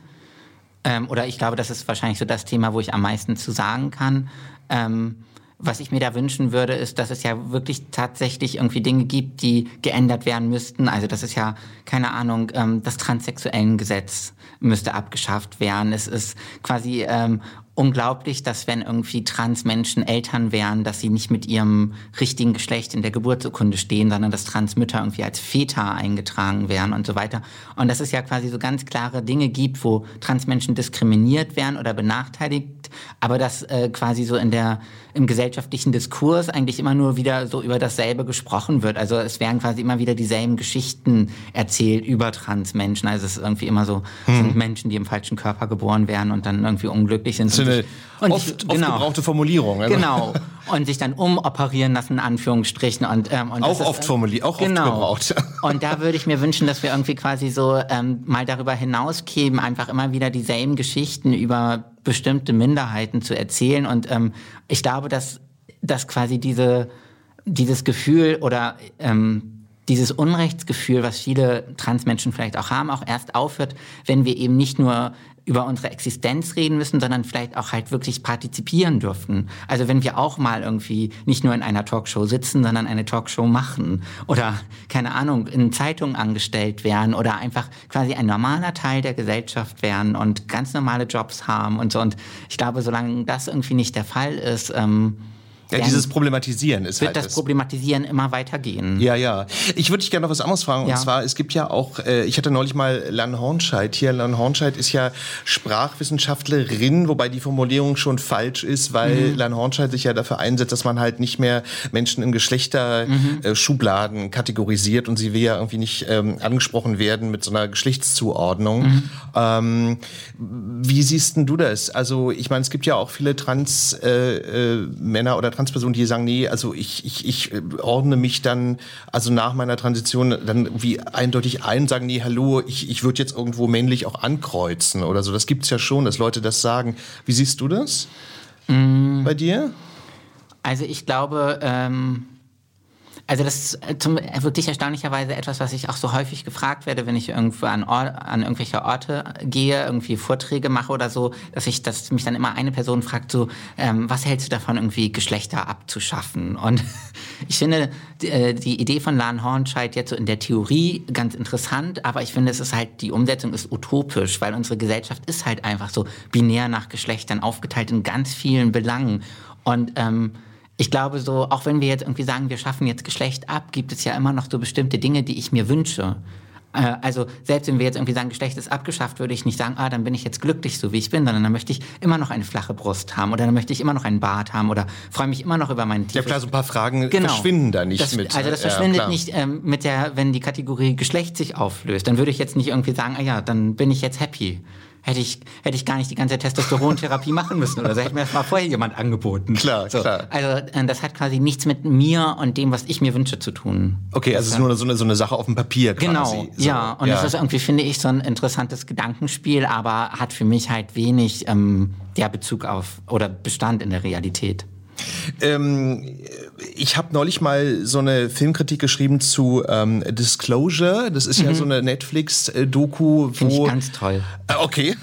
ähm, oder ich glaube, das ist wahrscheinlich so das Thema, wo ich am meisten zu sagen kann, ähm, was ich mir da wünschen würde, ist, dass es ja wirklich tatsächlich irgendwie Dinge gibt, die geändert werden müssten. Also das ist ja, keine Ahnung, ähm, das transsexuellen Gesetz müsste abgeschafft werden. Es ist quasi ähm, unglaublich, dass wenn irgendwie Transmenschen Eltern wären, dass sie nicht mit ihrem richtigen Geschlecht in der Geburtsurkunde stehen, sondern dass Transmütter irgendwie als Väter eingetragen wären und so weiter. Und dass es ja quasi so ganz klare Dinge gibt, wo Transmenschen diskriminiert werden oder benachteiligt, aber dass äh, quasi so in der im gesellschaftlichen Diskurs eigentlich immer nur wieder so über dasselbe gesprochen wird. Also es werden quasi immer wieder dieselben Geschichten erzählt über Transmenschen. Also es ist irgendwie immer so, hm. sind Menschen, die im falschen Körper geboren werden und dann irgendwie unglücklich sind. Das ist eine und oft, ich, genau, oft gebrauchte Formulierung. Also. Genau. Und sich dann umoperieren lassen, in Anführungsstrichen. Und, ähm, und auch oft formuliert, auch genau. oft gebraucht. [LAUGHS] und da würde ich mir wünschen, dass wir irgendwie quasi so ähm, mal darüber hinauskämen, einfach immer wieder dieselben Geschichten über bestimmte Minderheiten zu erzählen. Und ähm, ich glaube, dass, dass quasi diese, dieses Gefühl oder ähm, dieses Unrechtsgefühl, was viele Transmenschen vielleicht auch haben, auch erst aufhört, wenn wir eben nicht nur über unsere Existenz reden müssen, sondern vielleicht auch halt wirklich partizipieren dürfen. Also wenn wir auch mal irgendwie nicht nur in einer Talkshow sitzen, sondern eine Talkshow machen oder keine Ahnung, in Zeitungen angestellt werden oder einfach quasi ein normaler Teil der Gesellschaft werden und ganz normale Jobs haben und so. Und ich glaube, solange das irgendwie nicht der Fall ist, ähm, ja, dieses Problematisieren ist wird halt das, das Problematisieren immer weitergehen. Ja, ja. Ich würde dich gerne noch was anderes fragen. Ja. Und zwar, es gibt ja auch, äh, ich hatte neulich mal Lan Hornscheid hier. Lan Hornscheid ist ja Sprachwissenschaftlerin, wobei die Formulierung schon falsch ist, weil mhm. Lan Hornscheid sich ja dafür einsetzt, dass man halt nicht mehr Menschen in Geschlechterschubladen mhm. äh, kategorisiert und sie will ja irgendwie nicht ähm, angesprochen werden mit so einer Geschlechtszuordnung. Mhm. Ähm, wie siehst denn du das? Also, ich meine, es gibt ja auch viele Trans-Männer äh, äh, oder Transpersonen, die sagen, nee, also ich, ich, ich äh, ordne mich dann, also nach meiner Transition dann wie eindeutig ein, sagen, nee, hallo, ich, ich würde jetzt irgendwo männlich auch ankreuzen oder so. Das gibt's ja schon, dass Leute das sagen. Wie siehst du das mm. bei dir? Also ich glaube, ähm also das ist äh, zum, äh, wirklich erstaunlicherweise etwas, was ich auch so häufig gefragt werde, wenn ich irgendwo an, Or an irgendwelche Orte gehe, irgendwie Vorträge mache oder so, dass ich, dass mich dann immer eine Person fragt, so, ähm, was hältst du davon, irgendwie Geschlechter abzuschaffen? Und [LAUGHS] ich finde die, äh, die Idee von Lan Hornscheid jetzt so in der Theorie ganz interessant, aber ich finde, es ist halt, die Umsetzung ist utopisch, weil unsere Gesellschaft ist halt einfach so binär nach Geschlechtern aufgeteilt in ganz vielen Belangen. Und ähm, ich glaube so, auch wenn wir jetzt irgendwie sagen, wir schaffen jetzt Geschlecht ab, gibt es ja immer noch so bestimmte Dinge, die ich mir wünsche. Äh, also selbst wenn wir jetzt irgendwie sagen, Geschlecht ist abgeschafft, würde ich nicht sagen, ah, dann bin ich jetzt glücklich, so wie ich bin, sondern dann möchte ich immer noch eine flache Brust haben oder dann möchte ich immer noch einen Bart haben oder freue mich immer noch über meinen Titel. Ja klar, so ein paar Fragen genau. verschwinden da nicht das, mit. Also das verschwindet ja, nicht ähm, mit der, wenn die Kategorie Geschlecht sich auflöst. Dann würde ich jetzt nicht irgendwie sagen, ah ja, dann bin ich jetzt happy hätte ich, hätte ich gar nicht die ganze Testosterontherapie machen müssen oder so. Hätte mir das mal vorher jemand angeboten. Klar, so, klar. Also äh, das hat quasi nichts mit mir und dem, was ich mir wünsche, zu tun. Okay, also es ist nur so eine, so eine Sache auf dem Papier quasi. Genau, so, ja. Und ja. das ist irgendwie, finde ich, so ein interessantes Gedankenspiel, aber hat für mich halt wenig ähm, ja, Bezug auf oder Bestand in der Realität. Ähm, ich habe neulich mal so eine Filmkritik geschrieben zu ähm, Disclosure. Das ist mhm. ja so eine Netflix-Doku, wo. Finde ich ganz toll. Äh, okay.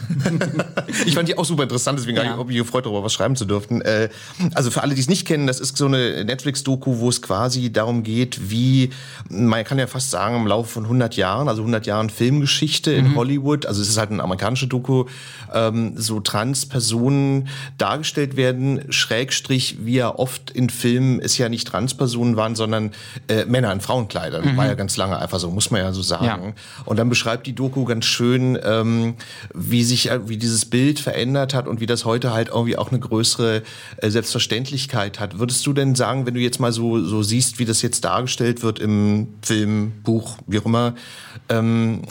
[LAUGHS] ich fand die auch super interessant, deswegen ja. habe ich mich gefreut, darüber was schreiben zu dürfen. Äh, also für alle, die es nicht kennen, das ist so eine Netflix-Doku, wo es quasi darum geht, wie, man kann ja fast sagen, im Laufe von 100 Jahren, also 100 Jahren Filmgeschichte mhm. in Hollywood, also es ist halt eine amerikanische Doku, ähm, so Trans-Personen dargestellt werden, Schrägstrich, wie ja oft in Filmen es ja nicht Transpersonen waren, sondern äh, Männer in Frauenkleidern. Mhm. War ja ganz lange einfach so, muss man ja so sagen. Ja. Und dann beschreibt die Doku ganz schön, ähm, wie sich, äh, wie dieses Bild verändert hat und wie das heute halt irgendwie auch eine größere äh, Selbstverständlichkeit hat. Würdest du denn sagen, wenn du jetzt mal so, so siehst, wie das jetzt dargestellt wird im Film, Buch, wie auch immer, ähm,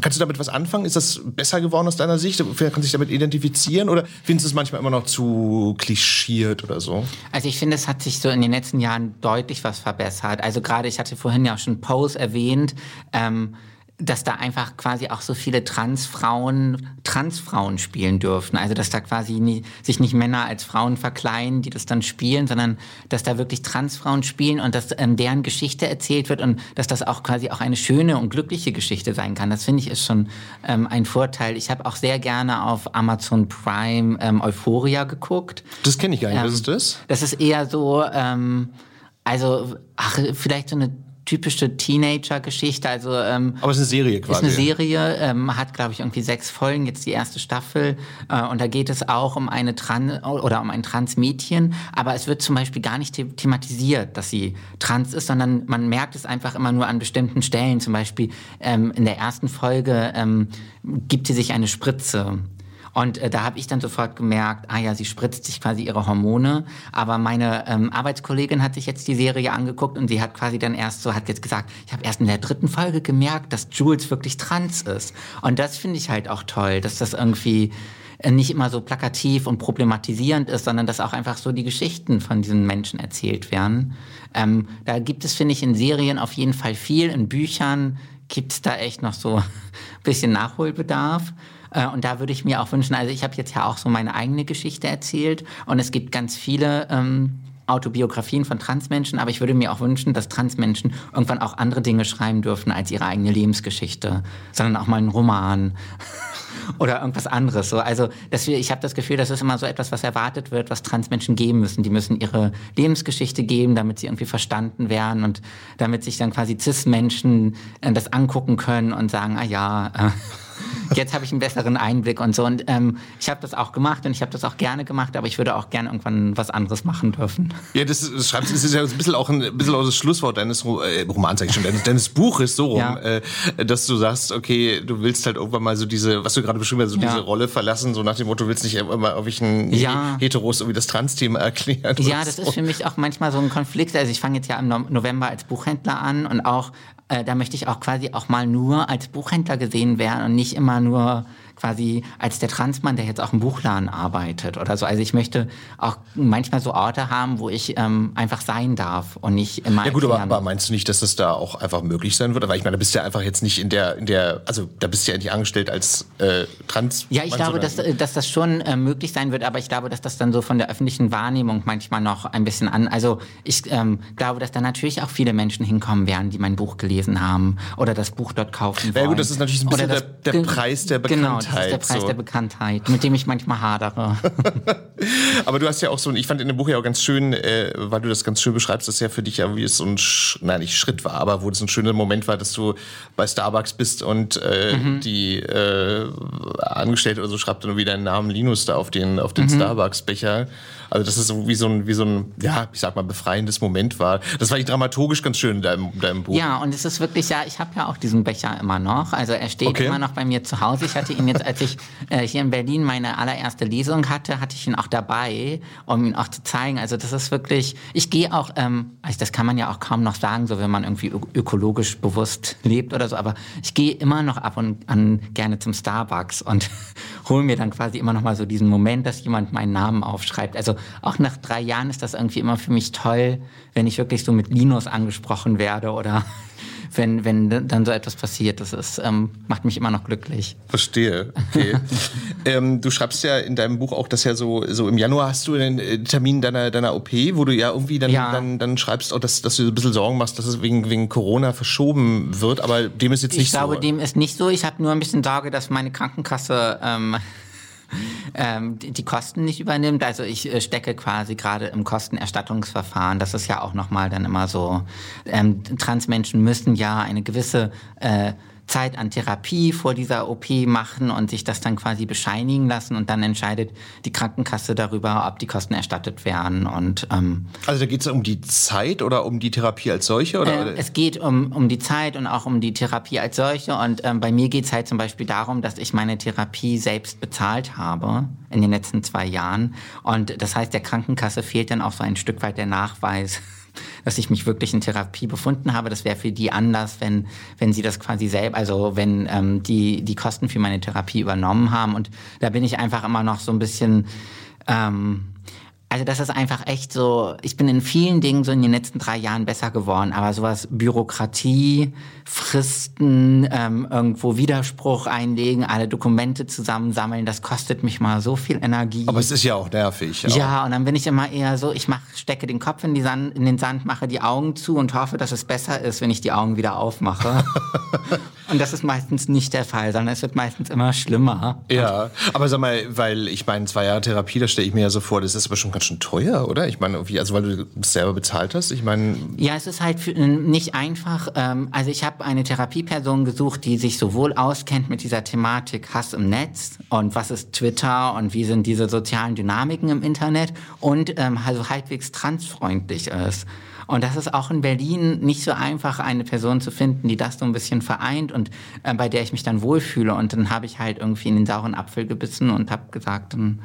kannst du damit was anfangen? Ist das besser geworden aus deiner Sicht? Kannst du dich damit identifizieren oder findest du es manchmal immer noch zu klischiert oder so? Also ich finde, es hat sich so in den letzten Jahren deutlich was verbessert. Also gerade, ich hatte vorhin ja auch schon Pose erwähnt. Ähm, dass da einfach quasi auch so viele Transfrauen Transfrauen spielen dürfen. Also dass da quasi nie, sich nicht Männer als Frauen verkleiden, die das dann spielen, sondern dass da wirklich Transfrauen spielen und dass ähm, deren Geschichte erzählt wird und dass das auch quasi auch eine schöne und glückliche Geschichte sein kann. Das finde ich ist schon ähm, ein Vorteil. Ich habe auch sehr gerne auf Amazon Prime ähm, Euphoria geguckt. Das kenne ich gar nicht. Was Ähm, ist das? Das ist eher so, ähm, also ach, vielleicht so eine typische Teenager-Geschichte. Also ähm, Aber es ist eine Serie ist quasi. eine Serie, ähm, hat glaube ich irgendwie sechs Folgen, jetzt die erste Staffel. Äh, und da geht es auch um eine Trans oder um ein Transmädchen, aber es wird zum Beispiel gar nicht the thematisiert, dass sie trans ist, sondern man merkt es einfach immer nur an bestimmten Stellen. Zum Beispiel ähm, in der ersten Folge ähm, gibt sie sich eine Spritze. Und äh, da habe ich dann sofort gemerkt, ah ja, sie spritzt sich quasi ihre Hormone. Aber meine ähm, Arbeitskollegin hat sich jetzt die Serie angeguckt und sie hat quasi dann erst so, hat jetzt gesagt, ich habe erst in der dritten Folge gemerkt, dass Jules wirklich trans ist. Und das finde ich halt auch toll, dass das irgendwie äh, nicht immer so plakativ und problematisierend ist, sondern dass auch einfach so die Geschichten von diesen Menschen erzählt werden. Ähm, da gibt es, finde ich, in Serien auf jeden Fall viel. In Büchern gibt es da echt noch so ein [LAUGHS] bisschen Nachholbedarf. Äh, Und da würde ich mir auch wünschen, also ich habe jetzt ja auch so meine eigene Geschichte erzählt und es gibt ganz viele ähm, Autobiografien von Transmenschen, aber ich würde mir auch wünschen, dass Transmenschen irgendwann auch andere Dinge schreiben dürfen als ihre eigene Lebensgeschichte, sondern auch mal einen Roman [LAUGHS] oder irgendwas anderes. So, also dass wir, ich habe das Gefühl, das ist immer so etwas, was erwartet wird, was Transmenschen geben müssen. Die müssen ihre Lebensgeschichte geben, damit sie irgendwie verstanden werden und damit sich dann quasi Cis-Menschen äh, das angucken können und sagen, ah ja, äh, [LAUGHS] jetzt habe ich einen besseren Einblick und so. Und ähm, ich habe das auch gemacht und ich habe das auch gerne gemacht, aber ich würde auch gerne irgendwann was anderes machen dürfen. Ja, das, das schreibst das ist ja ein bisschen auch ein, ein bisschen auch das Schlusswort deines äh, Romans, sag ich schon, deines, deines Buches so rum, Ja. äh, dass du sagst, okay, du willst halt irgendwann mal so diese, was du gerade beschrieben hast, so Ja. diese Rolle verlassen, so nach dem Motto, du willst nicht immer auf welchen Ja. Heteros irgendwie das Trans-Thema erklären. Ja, das so. ist für mich auch manchmal so ein Konflikt. Also ich fange jetzt ja im No- November als Buchhändler an und auch äh, da möchte ich auch quasi auch mal nur als Buchhändler gesehen werden und nicht immer nur quasi als der Transmann, der jetzt auch im Buchladen arbeitet oder so. Also ich möchte auch manchmal so Orte haben, wo ich ähm, einfach sein darf und nicht immer Ja gut, aber, aber meinst du nicht, dass das da auch einfach möglich sein wird? Weil ich meine, da bist du ja einfach jetzt nicht in der, in der, also da bist du ja nicht angestellt als äh, Trans. Ja, ich glaube, dass, dass das schon äh, möglich sein wird, aber ich glaube, dass das dann so von der öffentlichen Wahrnehmung manchmal noch ein bisschen an. Also ich ähm, glaube, dass da natürlich auch viele Menschen hinkommen werden, die mein Buch gelesen haben oder das Buch dort kaufen wollen. Ja, gut, das ist natürlich so ein bisschen der- der Preis der Genau, das ist der Bekanntheit, Preis so. der Bekanntheit, mit dem ich manchmal hadere. [LAUGHS] Aber du hast ja auch so, ein- ich fand in dem Buch ja auch ganz schön, äh, weil du das ganz schön beschreibst, dass ja für dich ja wie es so ein, Sch nein, nicht Schritt war, aber wo es ein schöner Moment war, dass du bei Starbucks bist und äh, Mhm. die äh, Angestellte oder so schreibt dann wieder deinen Namen Linus da auf den, auf Mhm. den Starbucks-Becher. Also das ist so wie so ein, wie so ein, ja, ich sag mal, befreiendes Moment war. Das war ich dramaturgisch ganz schön in deinem, deinem Buch. Ja, und es ist wirklich, ja, ich habe ja auch diesen Becher immer noch. Also er steht Okay. immer noch bei mir zu Hause. Ich hatte ihn jetzt, als ich äh, hier in Berlin meine allererste Lesung hatte, hatte ich ihn auch dabei, um ihn auch zu zeigen. Also das ist wirklich, ich gehe auch, ähm, also das kann man ja auch kaum noch sagen, so wenn man irgendwie ökologisch bewusst lebt oder so, aber ich gehe immer noch ab und an gerne zum Starbucks und [LAUGHS] hole mir dann quasi immer noch mal so diesen Moment, dass jemand meinen Namen aufschreibt. Also auch nach drei Jahren ist das irgendwie immer für mich toll, wenn ich wirklich so mit Linus angesprochen werde oder wenn, wenn dann so etwas passiert. Das ist, ähm, macht mich immer noch glücklich. Verstehe. Okay. [LAUGHS] ähm, du schreibst ja in deinem Buch auch, dass ja so, so im Januar hast du den äh, Termin deiner, deiner OP, wo du ja irgendwie dann, Ja. dann, dann schreibst auch, dass, dass du ein bisschen Sorgen machst, dass es wegen, wegen Corona verschoben wird, aber dem ist jetzt Ich nicht glaube, so. dem ist nicht so. Ich habe nur ein bisschen Sorge, dass meine Krankenkasse ähm, [LAUGHS] ähm, die, die Kosten nicht übernimmt. Also ich äh, stecke quasi gerade im Kostenerstattungsverfahren. Das ist ja auch nochmal dann immer so. Ähm, Transmenschen müssen ja eine gewisse äh, Zeit an Therapie vor dieser OP machen und sich das dann quasi bescheinigen lassen und dann entscheidet die Krankenkasse darüber, ob die Kosten erstattet werden und ähm, also da geht es um die Zeit oder um die Therapie als solche? Oder? äh, es geht um, um die Zeit und auch um die Therapie als solche. Und ähm, bei mir geht es halt zum Beispiel darum, dass ich meine Therapie selbst bezahlt habe in den letzten zwei Jahren. Und das heißt, der Krankenkasse fehlt dann auch so ein Stück weit der Nachweis, dass ich mich wirklich in Therapie befunden habe. Das wäre für die anders, wenn, wenn sie das quasi selber, also wenn ähm, die, die Kosten für meine Therapie übernommen haben. Und da bin ich einfach immer noch so ein bisschen... Ähm, Also das ist einfach echt so, ich bin in vielen Dingen so in den letzten drei Jahren besser geworden, aber sowas Bürokratie, Fristen, ähm, irgendwo Widerspruch einlegen, alle Dokumente zusammensammeln, das kostet mich mal so viel Energie. Aber es ist ja auch nervig. Ja, ja und dann bin ich immer eher so, ich mach, stecke den Kopf in, die Sand, in den Sand, mache die Augen zu und hoffe, dass es besser ist, wenn ich die Augen wieder aufmache. [LAUGHS] und das ist meistens nicht der Fall, sondern es wird meistens immer schlimmer. Ja, aber sag mal, weil ich meine, zwei Jahre Therapie, da stelle ich mir ja so vor, das ist aber schon ganz schön teuer, oder? Ich meine, also weil du es selber bezahlt hast, ich meine... Ja, es ist halt für, nicht einfach. Ähm, also ich habe eine Therapieperson gesucht, die sich sowohl auskennt mit dieser Thematik Hass im Netz und was ist Twitter und wie sind diese sozialen Dynamiken im Internet und ähm, also halbwegs transfreundlich ist. Und das ist auch in Berlin nicht so einfach, eine Person zu finden, die das so ein bisschen vereint und äh, bei der ich mich dann wohlfühle. Und dann habe ich halt irgendwie in den sauren Apfel gebissen und habe gesagt, dann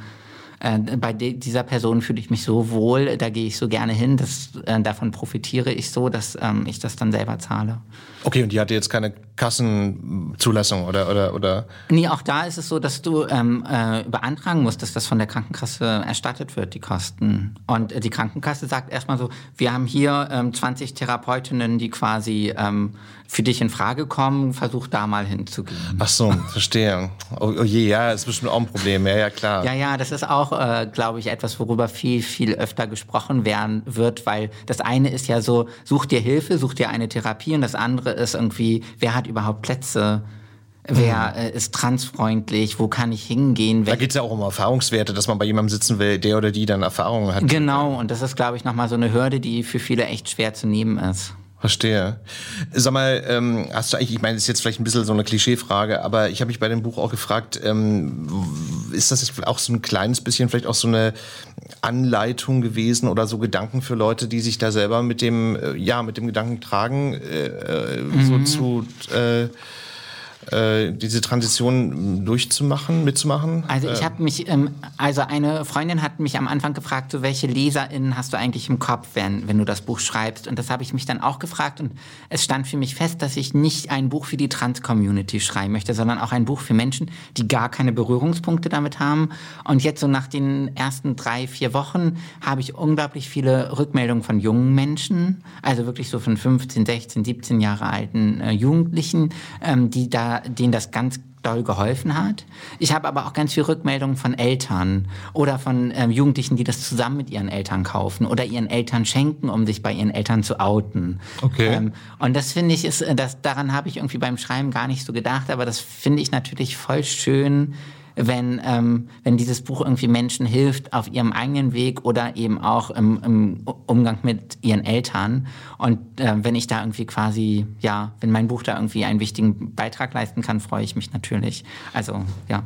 äh, bei dieser Person fühle ich mich so wohl, da gehe ich so gerne hin, dass, äh, davon profitiere ich so, dass ähm, ich das dann selber zahle. Okay, und die hatte jetzt keine Kassenzulassung oder, oder, oder? Nee, auch da ist es so, dass du ähm, äh, beantragen musst, dass das von der Krankenkasse erstattet wird, die Kosten. Und die Krankenkasse sagt erstmal so, wir haben hier ähm, 20 Therapeutinnen, die quasi ähm, für dich in Frage kommen, versuch da mal hinzugehen. Ach so, verstehe. Oh, oh je, ja, das ist bestimmt auch ein Problem. Ja, ja, klar. Ja, ja, das ist auch, äh, glaube ich, etwas, worüber viel, viel öfter gesprochen werden wird, weil das eine ist ja so, such dir Hilfe, such dir eine Therapie und das andere ist irgendwie, wer hat überhaupt Plätze? Wer äh, ist transfreundlich? Wo kann ich hingehen? Da geht es ja auch um Erfahrungswerte, dass man bei jemandem sitzen will, der oder die dann Erfahrungen hat. Genau, und das ist, glaube ich, nochmal so eine Hürde, die für viele echt schwer zu nehmen ist. Verstehe. Sag mal, ähm, hast du eigentlich, ich meine, das ist jetzt vielleicht ein bisschen so eine Klischeefrage, aber ich habe mich bei dem Buch auch gefragt, ähm, ist das jetzt auch so ein kleines bisschen vielleicht auch so eine Anleitung gewesen oder so Gedanken für Leute, die sich da selber mit dem, äh, ja, mit dem Gedanken tragen, äh, äh mhm. so zu äh, äh, diese Transition durchzumachen, mitzumachen? Also ich äh, habe mich, ähm, also eine Freundin hat mich am Anfang gefragt, so welche LeserInnen hast du eigentlich im Kopf, wenn, wenn du das Buch schreibst? Und das habe ich mich dann auch gefragt und es stand für mich fest, dass ich nicht ein Buch für die Trans-Community schreiben möchte, sondern auch ein Buch für Menschen, die gar keine Berührungspunkte damit haben. Und jetzt so nach den ersten drei, vier Wochen habe ich unglaublich viele Rückmeldungen von jungen Menschen, also wirklich so von 15, 16, 17 Jahre alten äh, Jugendlichen, ähm, die da denen das ganz doll geholfen hat. Ich habe aber auch ganz viel Rückmeldungen von Eltern oder von ähm, Jugendlichen, die das zusammen mit ihren Eltern kaufen oder ihren Eltern schenken, um sich bei ihren Eltern zu outen. Okay. Ähm, und das finde ich ist, das daran habe ich irgendwie beim Schreiben gar nicht so gedacht, aber das finde ich natürlich voll schön, wenn, ähm, wenn dieses Buch irgendwie Menschen hilft auf ihrem eigenen Weg oder eben auch im, im Umgang mit ihren Eltern. Und äh, wenn ich da irgendwie quasi, ja, wenn mein Buch da irgendwie einen wichtigen Beitrag leisten kann, freue ich mich natürlich. Also, ja.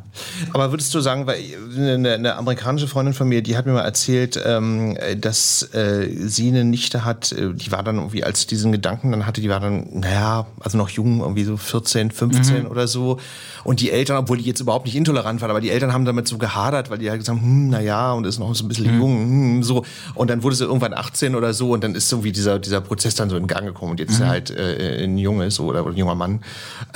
Aber würdest du sagen, weil eine, eine amerikanische Freundin von mir, die hat mir mal erzählt, ähm, dass äh, sie eine Nichte hat, äh, die war dann irgendwie, als diesen Gedanken dann hatte, die war dann, naja, also noch jung, irgendwie so 14, 15 mhm. oder so. Und die Eltern, obwohl die jetzt überhaupt nicht intolerant waren, aber die Eltern haben damit so gehadert, weil die ja gesagt haben, hm, na ja, und ist noch so ein bisschen mhm. jung, hm, so. Und dann wurde sie irgendwann 18 oder so und dann ist so wie dieser, dieser Prozess dann so in Gang gekommen und jetzt mhm. ist er halt äh, ein Junge oder, oder ein junger Mann.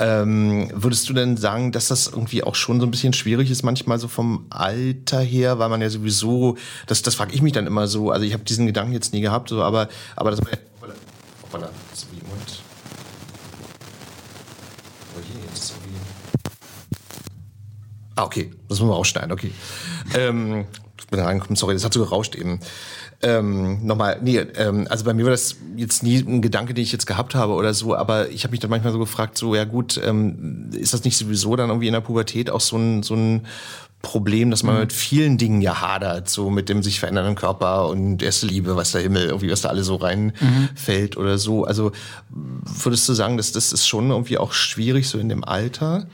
Ähm, würdest du denn sagen, dass das irgendwie auch schon so ein bisschen schwierig ist, manchmal so vom Alter her, weil man ja sowieso, das, das frage ich mich dann immer so, also ich habe diesen Gedanken jetzt nie gehabt, so, aber, aber das, hoppala, das ist wie Moment. Oh je, jetzt ist irgendwie. Ah, okay, das müssen wir ausschneiden, okay. ähm, bin da reingekommen, sorry, das hat so gerauscht eben. Ähm, nochmal, nee, ähm, also bei mir war das jetzt nie ein Gedanke, den ich jetzt gehabt habe oder so, aber ich habe mich dann manchmal so gefragt, so, ja gut, ähm, ist das nicht sowieso dann irgendwie in der Pubertät auch so ein, so ein Problem, dass man mhm. mit vielen Dingen ja hadert, so mit dem sich verändernden Körper und erste Liebe, was der Himmel, irgendwie was da alles so reinfällt mhm. oder so. Also würdest du sagen, dass das ist schon irgendwie auch schwierig so in dem Alter?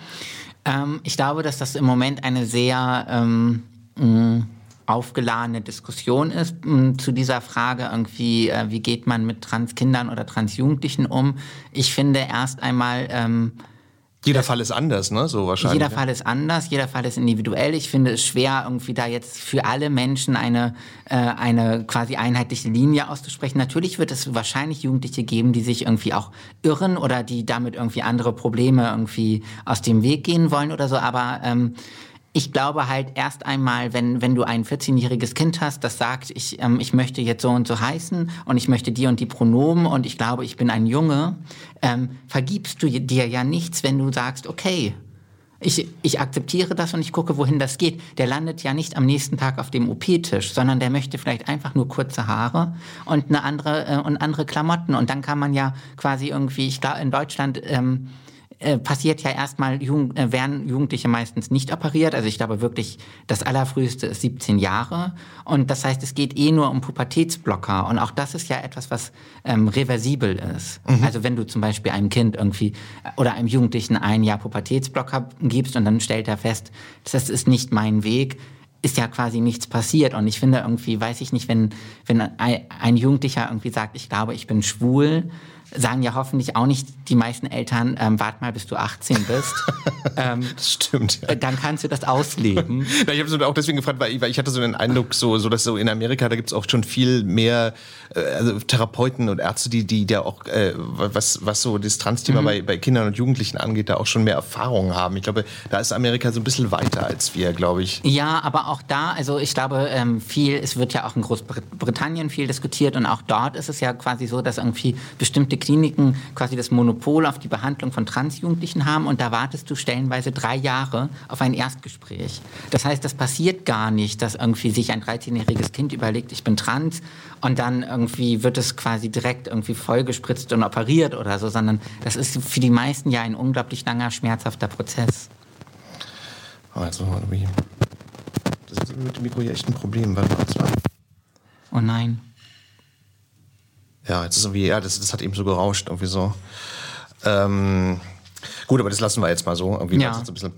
Ähm, ich glaube, dass das im Moment eine sehr ähm, mh, aufgeladene Diskussion ist mh, zu dieser Frage irgendwie, äh, wie geht man mit Transkindern oder Transjugendlichen um. Ich finde erst einmal ähm, jeder Fall ist anders, ne? So wahrscheinlich. Jeder Fall ist anders, jeder Fall ist individuell. Ich finde es schwer, irgendwie da jetzt für alle Menschen eine, äh, eine quasi einheitliche Linie auszusprechen. Natürlich wird es wahrscheinlich Jugendliche geben, die sich irgendwie auch irren oder die damit irgendwie andere Probleme irgendwie aus dem Weg gehen wollen oder so, aber ähm, ich glaube halt erst einmal, wenn, wenn du ein 14-jähriges Kind hast, das sagt, ich, ähm, ich möchte jetzt so und so heißen und ich möchte die und die Pronomen und ich glaube, ich bin ein Junge, ähm, vergibst du dir ja nichts, wenn du sagst, okay, ich, ich akzeptiere das und ich gucke, wohin das geht. Der landet ja nicht am nächsten Tag auf dem OP-Tisch, sondern der möchte vielleicht einfach nur kurze Haare und eine andere äh, und andere Klamotten. Und dann kann man ja quasi irgendwie, ich glaube, in Deutschland ähm, äh, passiert ja erstmal, Jugend, äh, werden Jugendliche meistens nicht operiert. Also ich glaube wirklich, das allerfrüheste ist 17 Jahre. Und das heißt, es geht eh nur um Pubertätsblocker. Und auch das ist ja etwas, was ähm, reversibel ist. Mhm. Also wenn du zum Beispiel einem Kind irgendwie äh, oder einem Jugendlichen ein Jahr Pubertätsblocker gibst und dann stellt er fest, das ist nicht mein Weg, ist ja quasi nichts passiert. Und ich finde irgendwie, weiß ich nicht, wenn, wenn ein Jugendlicher irgendwie sagt, ich glaube, ich bin schwul, sagen ja hoffentlich auch nicht die meisten Eltern, ähm, wart mal, bis du 18 bist. [LAUGHS] ähm, das stimmt. Ja. Dann kannst du das ausleben. [LAUGHS] ja, ich habe so auch deswegen gefragt, weil ich, weil ich hatte so den Eindruck, so, so dass so in Amerika, da gibt es auch schon viel mehr äh, also Therapeuten und Ärzte, die, die da auch, äh, was, was so das Trans-Thema mhm. bei, bei Kindern und Jugendlichen angeht, da auch schon mehr Erfahrungen haben. Ich glaube, da ist Amerika so ein bisschen weiter als wir, glaube ich. Ja, aber auch da, also ich glaube, ähm, viel, es wird ja auch in Großbritannien viel diskutiert und auch dort ist es ja quasi so, dass irgendwie bestimmte Kliniken quasi das Monopol auf die Behandlung von Transjugendlichen haben und da wartest du stellenweise drei Jahre auf ein Erstgespräch. Das heißt, das passiert gar nicht, dass irgendwie sich ein 13-jähriges Kind überlegt, ich bin trans und dann irgendwie wird es quasi direkt irgendwie vollgespritzt und operiert oder so, sondern das ist für die meisten ja ein unglaublich langer, schmerzhafter Prozess. Also, das ist mit dem Mikro hier echt ein Problem. Warte mal, Oh nein. Ja, jetzt ist irgendwie, ja, das, das hat eben so gerauscht, irgendwie so. Ähm, Gut, aber das lassen wir jetzt mal so. Irgendwie ja. ein bisschen.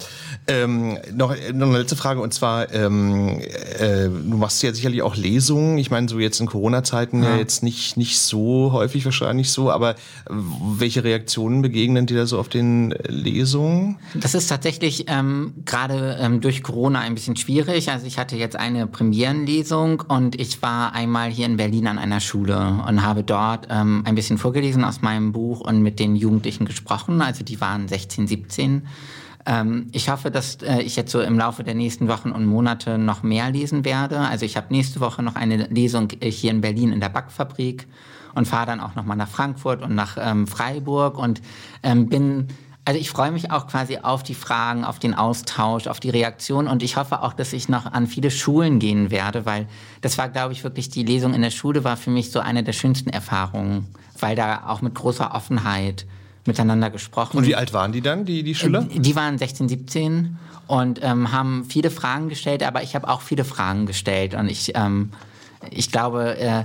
Ähm, noch, noch eine letzte Frage und zwar, ähm, äh, du machst ja sicherlich auch Lesungen. Ich meine, so jetzt in Corona-Zeiten ja. ja. jetzt nicht, nicht so häufig wahrscheinlich so, aber welche Reaktionen begegnen dir da so auf den Lesungen? Das ist tatsächlich ähm, gerade ähm, durch Corona ein bisschen schwierig. Also ich hatte jetzt eine Premierenlesung und ich war einmal hier in Berlin an einer Schule und habe dort ähm, ein bisschen vorgelesen aus meinem Buch und mit den Jugendlichen gesprochen. Also die waren 16, 17. Ähm, ich hoffe, dass äh, ich jetzt so im Laufe der nächsten Wochen und Monate noch mehr lesen werde. Also ich habe nächste Woche noch eine Lesung äh, hier in Berlin in der Backfabrik und fahre dann auch noch mal nach Frankfurt und nach ähm, Freiburg und ähm, bin also ich freue mich auch quasi auf die Fragen, auf den Austausch, auf die Reaktion und ich hoffe auch, dass ich noch an viele Schulen gehen werde, weil das war, glaube ich, wirklich die Lesung in der Schule war für mich so eine der schönsten Erfahrungen, weil da auch mit großer Offenheit miteinander gesprochen. Und wie alt waren die dann, die, die Schüler? Äh, die waren 16, 17 und ähm, haben viele Fragen gestellt, aber ich habe auch viele Fragen gestellt. Und ich, ähm, ich glaube, äh,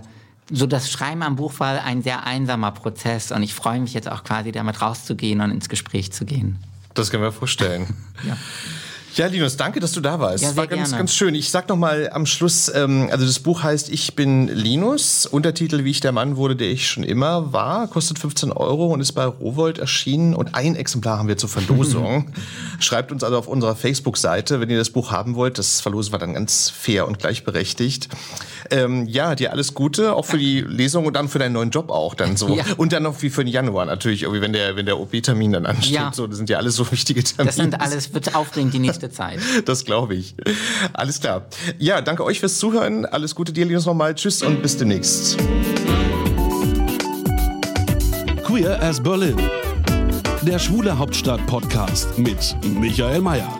so das Schreiben am Buch war ein sehr einsamer Prozess und ich freue mich jetzt auch quasi damit rauszugehen und ins Gespräch zu gehen. Das können wir vorstellen. [LAUGHS] ja. Ja, Linus, danke, dass du da warst. Ja, das war ganz, gerne. ganz schön. Ich sag noch mal am Schluss, ähm, also das Buch heißt Ich bin Linus. Untertitel, wie ich der Mann wurde, der ich schon immer war, kostet 15 Euro und ist bei Rowold erschienen. Und ein Exemplar haben wir zur Verlosung. [LAUGHS] Schreibt uns also auf unserer Facebook-Seite, wenn ihr das Buch haben wollt. Das verlosen wir dann ganz fair und gleichberechtigt. Ähm, ja, dir alles Gute, auch für die Lesung und dann für deinen neuen Job auch dann so. Ja. Und dann noch wie für den Januar natürlich, irgendwie, wenn der, wenn der OP-Termin dann ansteht. Ja. So, das sind ja alles so wichtige Termine. Das sind alles, wird aufregend die nächste Zeit. [LAUGHS] Das glaube ich. Alles klar. Ja, danke euch fürs Zuhören. Alles Gute dir, Linus, nochmal. Tschüss und bis demnächst. Queer as Berlin. Der Schwule Hauptstadt Podcast mit Michael Mayer.